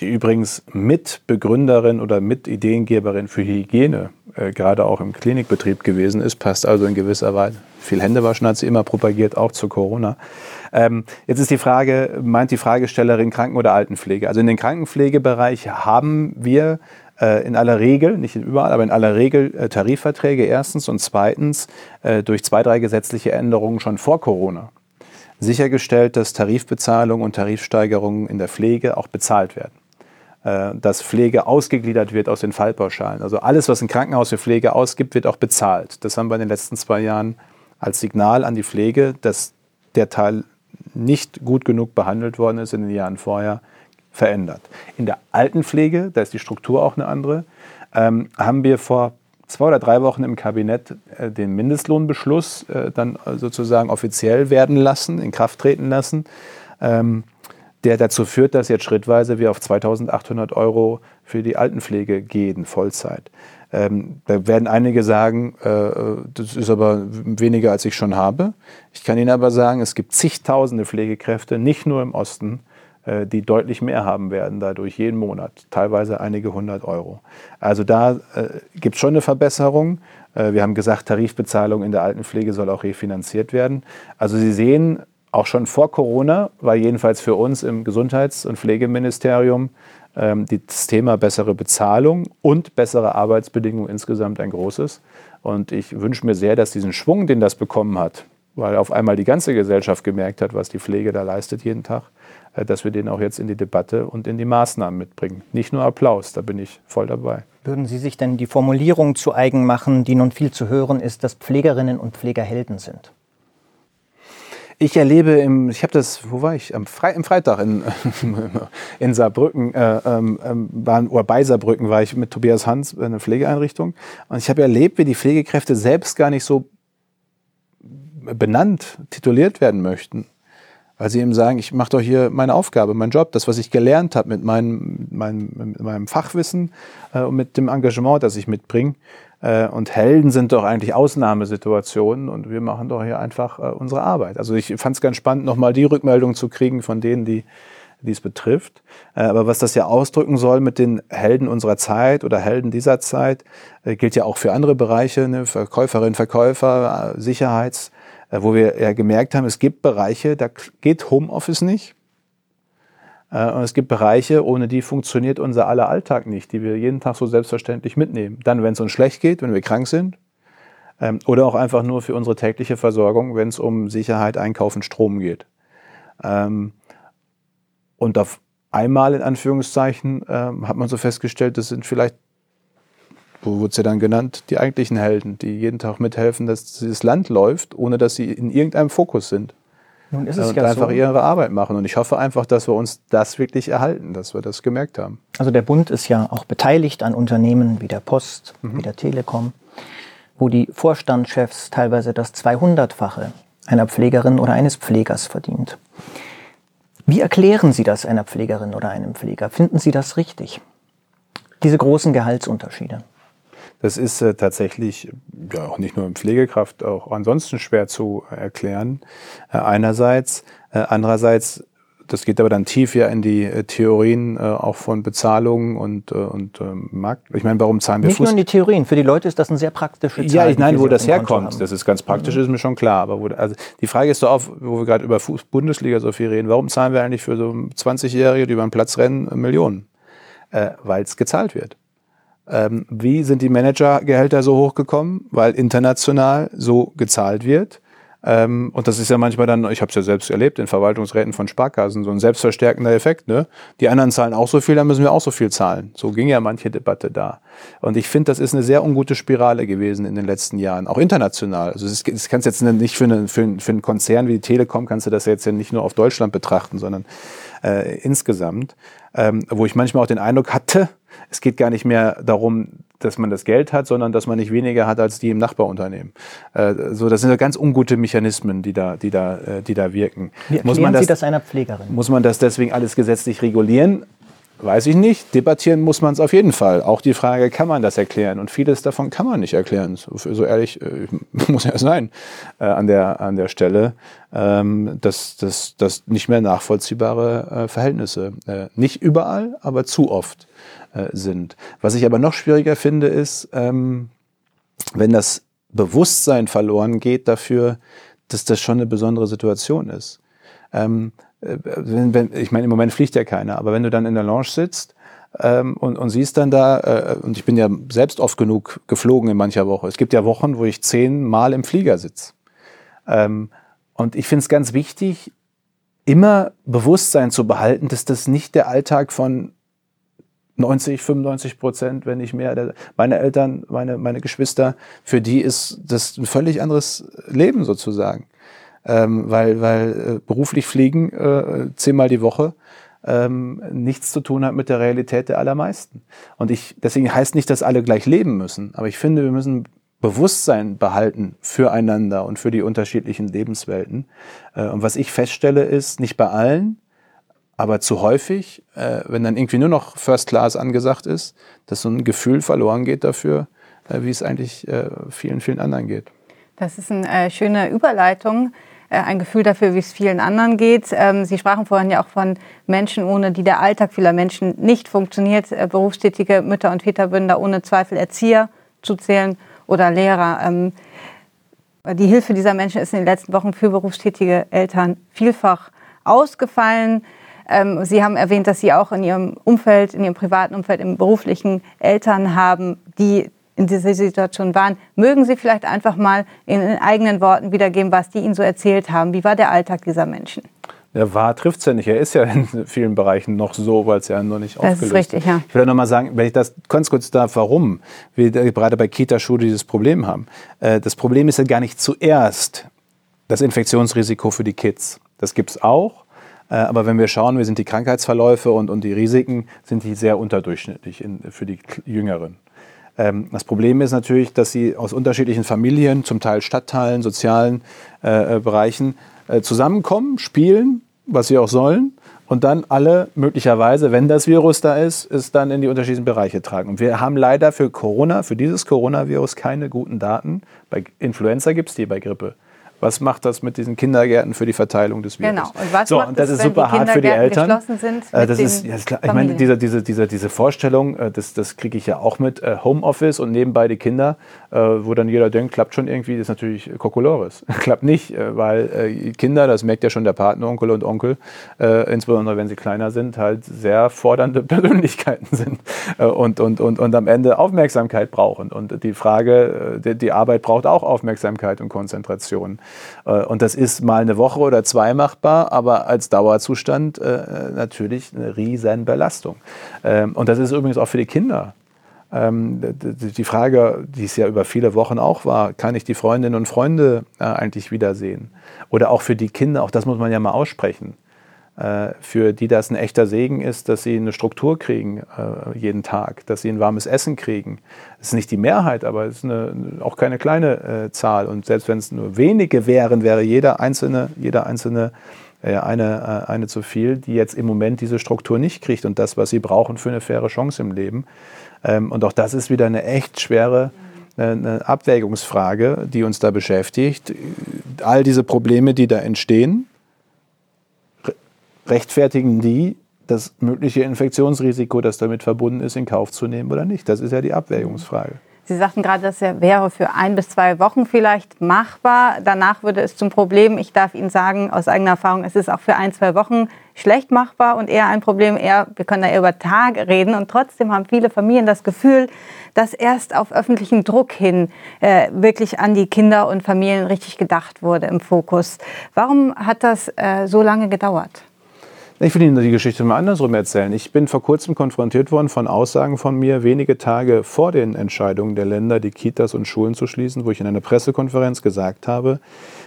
die übrigens Mitbegründerin oder Mitideengeberin für Hygiene, äh, gerade auch im Klinikbetrieb gewesen ist, passt also in gewisser Weise. Viel Händewaschen hat sie immer propagiert, auch zu Corona. Ähm, jetzt ist die Frage, meint die Fragestellerin Kranken- oder Altenpflege? Also in den Krankenpflegebereich haben wir in aller Regel, nicht überall, aber in aller Regel äh, Tarifverträge erstens und zweitens äh, durch zwei, drei gesetzliche Änderungen schon vor Corona sichergestellt, dass Tarifbezahlungen und Tarifsteigerungen in der Pflege auch bezahlt werden. Dass Pflege ausgegliedert wird aus den Fallpauschalen. Also alles, was ein Krankenhaus für Pflege ausgibt, wird auch bezahlt. Das haben wir in den letzten zwei Jahren als Signal an die Pflege, dass der Teil nicht gut genug behandelt worden ist in den Jahren vorher, verändert. In der Altenpflege, da ist die Struktur auch eine andere, ähm, haben wir vor zwei oder drei Wochen im Kabinett äh, den Mindestlohnbeschluss äh, dann sozusagen offiziell werden lassen, in Kraft treten lassen, ähm, der dazu führt, dass jetzt schrittweise wir auf 2800 Euro für die Altenpflege gehen, Vollzeit. Ähm, da werden einige sagen, äh, das ist aber weniger, als ich schon habe. Ich kann Ihnen aber sagen, es gibt zigtausende Pflegekräfte, nicht nur im Osten, äh, die deutlich mehr haben werden dadurch jeden Monat, teilweise einige hundert Euro. Also da äh, gibt es schon eine Verbesserung. Äh, wir haben gesagt, Tarifbezahlung in der Altenpflege soll auch refinanziert werden. Also Sie sehen, auch schon vor Corona war jedenfalls für uns im Gesundheits- und Pflegeministerium ähm, das Thema bessere Bezahlung und bessere Arbeitsbedingungen insgesamt ein großes. Und ich wünsche mir sehr, dass diesen Schwung, den das bekommen hat, weil auf einmal die ganze Gesellschaft gemerkt hat, was die Pflege da leistet jeden Tag, äh, dass wir den auch jetzt in die Debatte und in die Maßnahmen mitbringen. Nicht nur Applaus, da bin ich voll dabei. Würden Sie sich denn die Formulierung zu eigen machen, die nun viel zu hören ist, dass Pflegerinnen und Pfleger Helden sind? Ich erlebe im, ich habe das, wo war ich? Am Fre im Freitag in, in Saarbrücken, äh, ähm, ähm, waren, oder bei Saarbrücken war ich mit Tobias Hans in einer Pflegeeinrichtung. Und ich habe erlebt, wie die Pflegekräfte selbst gar nicht so benannt, tituliert werden möchten. Weil sie eben sagen, ich mache doch hier meine Aufgabe, meinen Job, das, was ich gelernt habe mit meinem, meinem, mit meinem Fachwissen äh, und mit dem Engagement, das ich mitbringe. Äh, und Helden sind doch eigentlich Ausnahmesituationen und wir machen doch hier einfach äh, unsere Arbeit. Also ich fand es ganz spannend, nochmal die Rückmeldung zu kriegen von denen, die die es betrifft. Äh, aber was das ja ausdrücken soll mit den Helden unserer Zeit oder Helden dieser Zeit, äh, gilt ja auch für andere Bereiche, ne? Verkäuferinnen, Verkäufer, äh, Sicherheits- wo wir ja gemerkt haben, es gibt Bereiche, da geht Homeoffice nicht. Äh, und es gibt Bereiche, ohne die funktioniert unser aller Alltag nicht, die wir jeden Tag so selbstverständlich mitnehmen. Dann, wenn es uns schlecht geht, wenn wir krank sind, ähm, oder auch einfach nur für unsere tägliche Versorgung, wenn es um Sicherheit, Einkaufen, Strom geht. Ähm, und auf einmal in Anführungszeichen ähm, hat man so festgestellt, das sind vielleicht wo wurde ja dann genannt, die eigentlichen Helden, die jeden Tag mithelfen, dass dieses Land läuft, ohne dass sie in irgendeinem Fokus sind. Nun ist es und ja einfach so. ihre Arbeit machen. Und ich hoffe einfach, dass wir uns das wirklich erhalten, dass wir das gemerkt haben. Also der Bund ist ja auch beteiligt an Unternehmen wie der Post, mhm. wie der Telekom, wo die Vorstandschefs teilweise das 200-fache einer Pflegerin oder eines Pflegers verdient. Wie erklären Sie das einer Pflegerin oder einem Pfleger? Finden Sie das richtig? Diese großen Gehaltsunterschiede? Das ist äh, tatsächlich ja auch nicht nur im Pflegekraft, auch ansonsten schwer zu erklären. Äh, einerseits, äh, andererseits das geht aber dann tief ja in die äh, Theorien äh, auch von Bezahlung und, äh, und ähm, Markt. Ich meine, warum zahlen wir Nicht Fuß nur in die Theorien. Für die Leute ist das eine sehr praktische Zahl. Ja, ich, nein, wo auf das herkommt, das ist ganz praktisch, ist mir schon klar. Aber wo, also die Frage ist doch auch, wo wir gerade über Fuß Bundesliga so viel reden, warum zahlen wir eigentlich für so 20-Jährige, die über den Platz rennen, Millionen? Äh, Weil es gezahlt wird. Ähm, wie sind die Managergehälter so hochgekommen? Weil international so gezahlt wird. Ähm, und das ist ja manchmal dann, ich habe es ja selbst erlebt, in Verwaltungsräten von Sparkassen, so ein selbstverstärkender Effekt. Ne? Die anderen zahlen auch so viel, dann müssen wir auch so viel zahlen. So ging ja manche Debatte da. Und ich finde, das ist eine sehr ungute Spirale gewesen in den letzten Jahren, auch international. Also das, das kannst jetzt nicht für, eine, für, einen- für einen Konzern wie die Telekom, kannst du das jetzt ja nicht nur auf Deutschland betrachten, sondern äh, insgesamt. Ähm, wo ich manchmal auch den Eindruck hatte, es geht gar nicht mehr darum, dass man das Geld hat, sondern dass man nicht weniger hat als die im Nachbarunternehmen. Äh, so, das sind ja ganz ungute Mechanismen, die da, die da, äh, die da wirken. Wie erklären Sie das einer Pflegerin? Muss man das deswegen alles gesetzlich regulieren? Weiß ich nicht. Debattieren muss man es auf jeden Fall. Auch die Frage, kann man das erklären? Und vieles davon kann man nicht erklären. So, so ehrlich äh, muss ja sein äh, an, der, an der Stelle, ähm, dass das dass nicht mehr nachvollziehbare äh, Verhältnisse äh, nicht überall, aber zu oft äh, sind. Was ich aber noch schwieriger finde, ist, ähm, wenn das Bewusstsein verloren geht dafür, dass das schon eine besondere Situation ist. Ähm, äh, wenn, wenn, ich meine, im Moment fliegt ja keiner, aber wenn du dann in der Lounge sitzt ähm, und, und siehst dann da, äh, und ich bin ja selbst oft genug geflogen in mancher Woche. Es gibt ja Wochen, wo ich zehnmal im Flieger sitze. Ähm, und ich finde es ganz wichtig, immer Bewusstsein zu behalten, dass das nicht der Alltag von 90, 95 Prozent, wenn nicht mehr. Meine Eltern, meine, meine Geschwister, für die ist das ein völlig anderes Leben sozusagen. Ähm, weil weil äh, beruflich fliegen äh, zehnmal die Woche ähm, nichts zu tun hat mit der Realität der allermeisten. Und ich, deswegen heißt nicht, dass alle gleich leben müssen, aber ich finde, wir müssen Bewusstsein behalten füreinander und für die unterschiedlichen Lebenswelten. Äh, und was ich feststelle, ist, nicht bei allen, aber zu häufig, äh, wenn dann irgendwie nur noch First Class angesagt ist, dass so ein Gefühl verloren geht dafür, äh, wie es eigentlich äh, vielen, vielen anderen geht. Das ist eine äh, schöne Überleitung, äh, ein Gefühl dafür, wie es vielen anderen geht. Ähm, Sie sprachen vorhin ja auch von Menschen, ohne die der Alltag vieler Menschen nicht funktioniert. Äh, berufstätige Mütter und Väter würden da ohne Zweifel Erzieher zuzählen oder Lehrer. Ähm, die Hilfe dieser Menschen ist in den letzten Wochen für berufstätige Eltern vielfach ausgefallen. Ähm, Sie haben erwähnt, dass Sie auch in Ihrem Umfeld, in Ihrem privaten Umfeld, im beruflichen Eltern haben, die in dieser Situation waren. Mögen Sie vielleicht einfach mal in eigenen Worten wiedergeben, was die Ihnen so erzählt haben? Wie war der Alltag dieser Menschen? Der war trifft es ja nicht. Er ist ja in vielen Bereichen noch so, weil es ja noch nicht Das ist aufgelöst richtig, ja. Ich will noch mal sagen, wenn ich das ganz kurz darf, warum wir gerade bei Kita-Schule dieses Problem haben. Äh, Das Problem ist ja gar nicht zuerst das Infektionsrisiko für die Kids. Das gibt es auch. Äh, Aber wenn wir schauen, wie sind die Krankheitsverläufe und, und die Risiken, sind die sehr unterdurchschnittlich in, für die Jüngeren. Ähm, Das Problem ist natürlich, dass sie aus unterschiedlichen Familien, zum Teil Stadtteilen, sozialen äh, äh, Bereichen äh, zusammenkommen, spielen, was sie auch sollen, und dann alle möglicherweise, wenn das Virus da ist, es dann in die unterschiedlichen Bereiche tragen. Und wir haben leider für Corona, für dieses Coronavirus keine guten Daten. Bei Influenza gibt es die, bei Grippe. Was macht das mit diesen Kindergärten für die Verteilung des Virus? Genau. Und was so, macht und das es, ist super hart für die Eltern. geschlossen sind Äh, das ist, ja, ist klar. Ich meine, diese, diese, diese, diese Vorstellung, äh, das, das kriege ich ja auch mit, äh, Homeoffice und nebenbei die Kinder, äh, wo dann jeder denkt, klappt schon irgendwie, das ist natürlich Kokolores. klappt nicht, weil Kinder, das merkt ja schon der Patenonkel und Onkel, insbesondere wenn sie kleiner sind, halt sehr fordernde Persönlichkeiten sind und, und, und, und am Ende Aufmerksamkeit brauchen. Und die Frage, die, die Arbeit braucht auch Aufmerksamkeit und Konzentration. Äh, und das ist mal eine Woche oder zwei machbar, aber als Dauerzustand äh, natürlich eine riesen Belastung. Ähm, und das ist übrigens auch für die Kinder. Ähm, die Frage, die es ja über viele Wochen auch war, kann ich die Freundinnen und Freunde äh, eigentlich wiedersehen? Oder auch für die Kinder, auch das muss man ja mal aussprechen für die das ein echter Segen ist, dass sie eine Struktur kriegen äh, jeden Tag, dass sie ein warmes Essen kriegen. Das ist nicht die Mehrheit, aber es ist eine, auch keine kleine äh, Zahl. Und selbst wenn es nur wenige wären, wäre jeder einzelne, jeder einzelne eine, äh, eine zu viel, die jetzt im Moment diese Struktur nicht kriegt und das, was sie brauchen für eine faire Chance im Leben. Ähm, und auch das ist wieder eine echt schwere äh, eine Abwägungsfrage, die uns da beschäftigt. All diese Probleme, die da entstehen, rechtfertigen die das mögliche Infektionsrisiko, das damit verbunden ist, in Kauf zu nehmen oder nicht? Das ist ja die Abwägungsfrage. Sie sagten gerade, das wäre für ein bis zwei Wochen vielleicht machbar. Danach würde es zum Problem. Ich darf Ihnen sagen, aus eigener Erfahrung, es ist auch für ein, zwei Wochen schlecht machbar und eher ein Problem, eher, wir können da eher über Tage reden. Und trotzdem haben viele Familien das Gefühl, dass erst auf öffentlichen Druck hin äh, wirklich an die Kinder und Familien richtig gedacht wurde im Fokus. Warum hat das äh, so lange gedauert? Ich will Ihnen die Geschichte mal andersrum erzählen. Ich bin vor kurzem konfrontiert worden von Aussagen von mir, wenige Tage vor den Entscheidungen der Länder, die Kitas und Schulen zu schließen, wo ich in einer Pressekonferenz gesagt habe,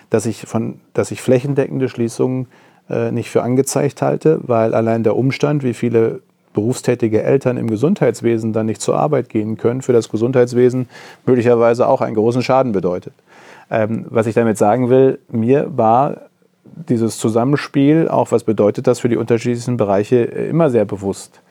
dass ich, von, dass ich flächendeckende Schließungen äh, nicht für angezeigt halte, weil allein der Umstand, wie viele berufstätige Eltern im Gesundheitswesen dann nicht zur Arbeit gehen können, für das Gesundheitswesen möglicherweise auch einen großen Schaden bedeutet. Ähm, was ich damit sagen will, mir war dieses Zusammenspiel, auch was bedeutet das für die unterschiedlichen Bereiche, äh, immer sehr bewusst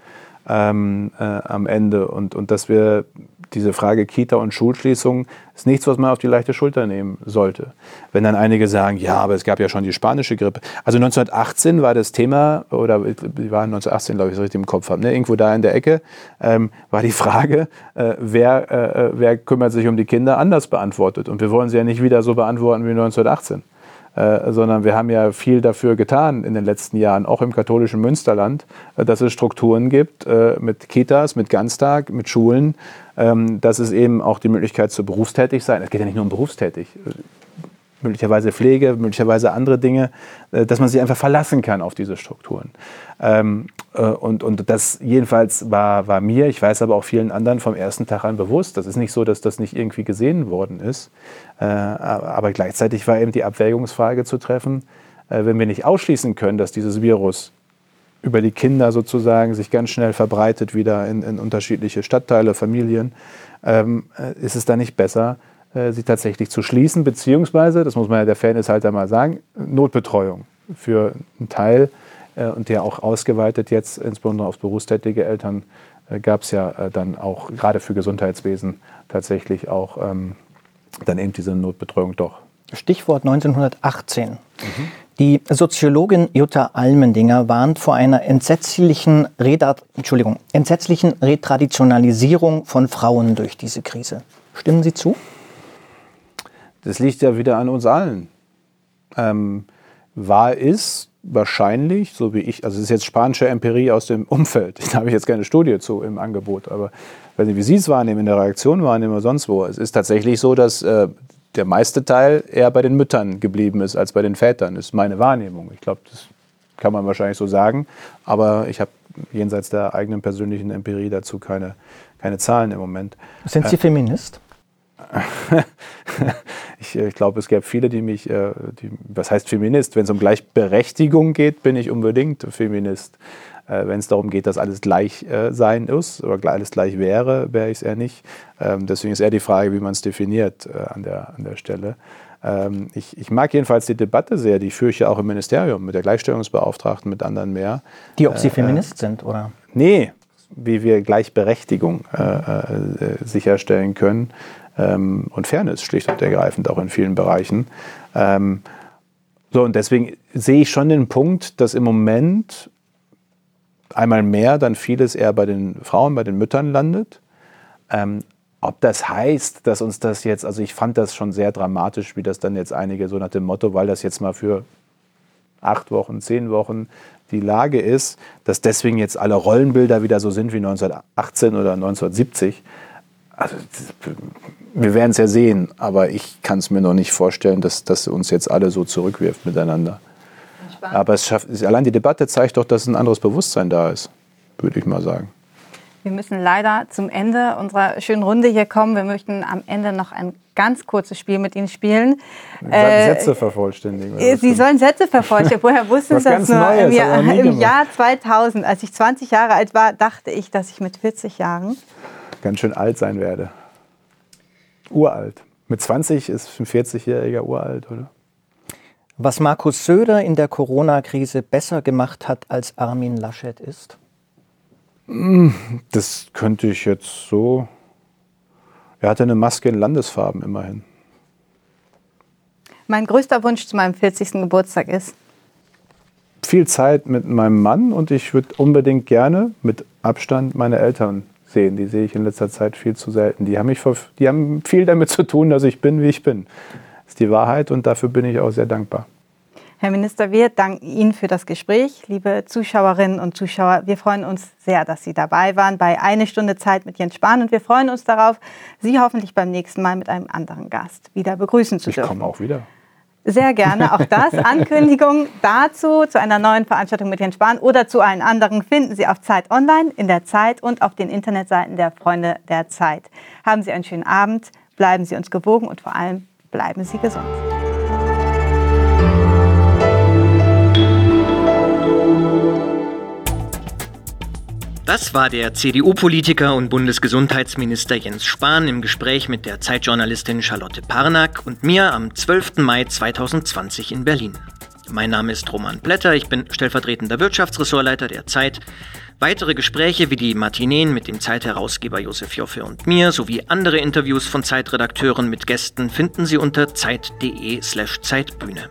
ähm, äh, am Ende. Und, und dass wir diese Frage Kita und Schulschließung ist nichts, was man auf die leichte Schulter nehmen sollte. Wenn dann einige sagen, ja, aber es gab ja schon die spanische Grippe. Also 1918 war das Thema, oder wir waren 1918, glaube ich, so richtig im Kopf habe, ne? irgendwo da in der Ecke, ähm, war die Frage, äh, wer, äh, wer kümmert sich um die Kinder, anders beantwortet. Und wir wollen sie ja nicht wieder so beantworten wie 1918. Äh, sondern wir haben ja viel dafür getan in den letzten Jahren, auch im katholischen Münsterland, äh, dass es Strukturen gibt äh, mit Kitas, mit Ganztag, mit Schulen, ähm, dass es eben auch die Möglichkeit zu berufstätig sein. Es geht ja nicht nur um berufstätig möglicherweise Pflege, möglicherweise andere Dinge, äh, dass man sich einfach verlassen kann auf diese Strukturen. Ähm, äh, und, und das jedenfalls war, war mir, ich weiß aber auch vielen anderen vom ersten Tag an bewusst. Das ist nicht so, dass das nicht irgendwie gesehen worden ist. Äh, aber gleichzeitig war eben die Abwägungsfrage zu treffen, wenn wir nicht ausschließen können, dass dieses Virus über die Kinder sozusagen sich ganz schnell verbreitet wieder in, in unterschiedliche Stadtteile, Familien, ähm, ist es dann nicht besser, sie tatsächlich zu schließen, beziehungsweise, das muss man ja der Fairness halt einmal sagen, Notbetreuung für einen Teil äh, und der auch ausgeweitet jetzt, insbesondere auf berufstätige Eltern, äh, gab es ja dann auch gerade für Gesundheitswesen tatsächlich auch ähm, dann eben diese Notbetreuung doch. Stichwort 1918. Mhm. Die Soziologin Jutta Almendinger warnt vor einer entsetzlichen, Redat entsetzlichen Retraditionalisierung von Frauen durch diese Krise. Stimmen Sie zu? Das liegt ja wieder an uns allen. Ähm, wahr ist wahrscheinlich, so wie ich, also es ist jetzt spanische Empirie aus dem Umfeld, da habe ich jetzt keine Studie zu im Angebot, aber ich weiß nicht, wie Sie es wahrnehmen, in der Reaktion wahrnehmen oder sonst wo. Es ist tatsächlich so, dass äh, der meiste Teil eher bei den Müttern geblieben ist als bei den Vätern, das ist meine Wahrnehmung. Ich glaube, das kann man wahrscheinlich so sagen, aber ich habe jenseits der eigenen persönlichen Empirie dazu keine, keine Zahlen im Moment. Sind Sie äh, Feminist? ich, ich glaube, es gäbe viele, die mich, äh, die, was heißt Feminist? Wenn es um Gleichberechtigung geht, bin ich unbedingt Feminist. Äh, Wenn es darum geht, dass alles gleich äh, sein ist oder alles gleich wäre, wäre ich es eher nicht. Ähm, deswegen ist eher die Frage, wie man es definiert äh, an, der, an der Stelle. Ähm, ich, ich, mag jedenfalls die Debatte sehr, die führe ich ja auch im Ministerium mit der Gleichstellungsbeauftragten, mit anderen mehr. Die, ob Sie äh, Feminist sind, oder? Nee, wie wir Gleichberechtigung äh, äh, sicherstellen können ähm, und Fairness schlicht und ergreifend auch in vielen Bereichen. Ähm, so, und deswegen sehe ich schon den Punkt, dass im Moment einmal mehr dann vieles eher bei den Frauen, bei den Müttern landet. Ähm, ob das heißt, dass uns das jetzt, also ich fand das schon sehr dramatisch, wie das dann jetzt einige so nach dem Motto, weil das jetzt mal für acht Wochen, zehn Wochen die Lage ist, dass deswegen jetzt alle Rollenbilder wieder so sind wie 1918 oder 1970. Also wir werden es ja sehen, aber ich kann es mir noch nicht vorstellen, dass das uns jetzt alle so zurückwirft miteinander. Aber es schafft, allein die Debatte zeigt doch, dass ein anderes Bewusstsein da ist, würde ich mal sagen. Wir müssen leider zum Ende unserer schönen Runde hier kommen. Wir möchten am Ende noch ein ganz kurzes Spiel mit Ihnen spielen. Äh, Sätze vervollständigen. Sie sollen Sätze vervollständigen. Woher wussten Sie das nur? Neues, Im, Jahr, Im Jahr 2000, als ich 20 Jahre alt war, dachte ich, dass ich mit 40 Jahren ganz schön alt sein werde. Uralt. Mit 20 ist ein 40-Jähriger uralt, oder? Was Markus Söder in der Corona-Krise besser gemacht hat als Armin Laschet ist? Das könnte ich jetzt so. Er hatte eine Maske in Landesfarben immerhin. Mein größter Wunsch zu meinem 40. Geburtstag ist? Viel Zeit mit meinem Mann und ich würde unbedingt gerne mit Abstand meine Eltern sehen. Die sehe ich in letzter Zeit viel zu selten. Die haben, mich, die haben viel damit zu tun, dass ich bin, wie ich bin. Das ist die Wahrheit und dafür bin ich auch sehr dankbar. Herr Minister, wir danken Ihnen für das Gespräch. Liebe Zuschauerinnen und Zuschauer, wir freuen uns sehr, dass Sie dabei waren bei Eine Stunde Zeit mit Jens Spahn und wir freuen uns darauf, Sie hoffentlich beim nächsten Mal mit einem anderen Gast wieder begrüßen zu dürfen. Ich komme auch wieder. Sehr gerne. Auch das. Ankündigung dazu, zu einer neuen Veranstaltung mit Jens Spahn oder zu allen anderen finden Sie auf Zeit Online, in der Zeit und auf den Internetseiten der Freunde der Zeit. Haben Sie einen schönen Abend, bleiben Sie uns gewogen und vor allem bleiben Sie gesund. Das war der CDU-Politiker und Bundesgesundheitsminister Jens Spahn im Gespräch mit der Zeitjournalistin Charlotte Parnack und mir am 12. Mai 2020 in Berlin. Mein Name ist Roman Blätter, ich bin stellvertretender Wirtschaftsressortleiter der Zeit. Weitere Gespräche wie die Matineen mit dem Zeitherausgeber Josef Joffe und mir sowie andere Interviews von Zeitredakteuren mit Gästen finden Sie unter zeit.de/slash Zeitbühne.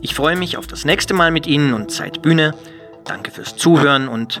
Ich freue mich auf das nächste Mal mit Ihnen und Zeitbühne. Danke fürs Zuhören und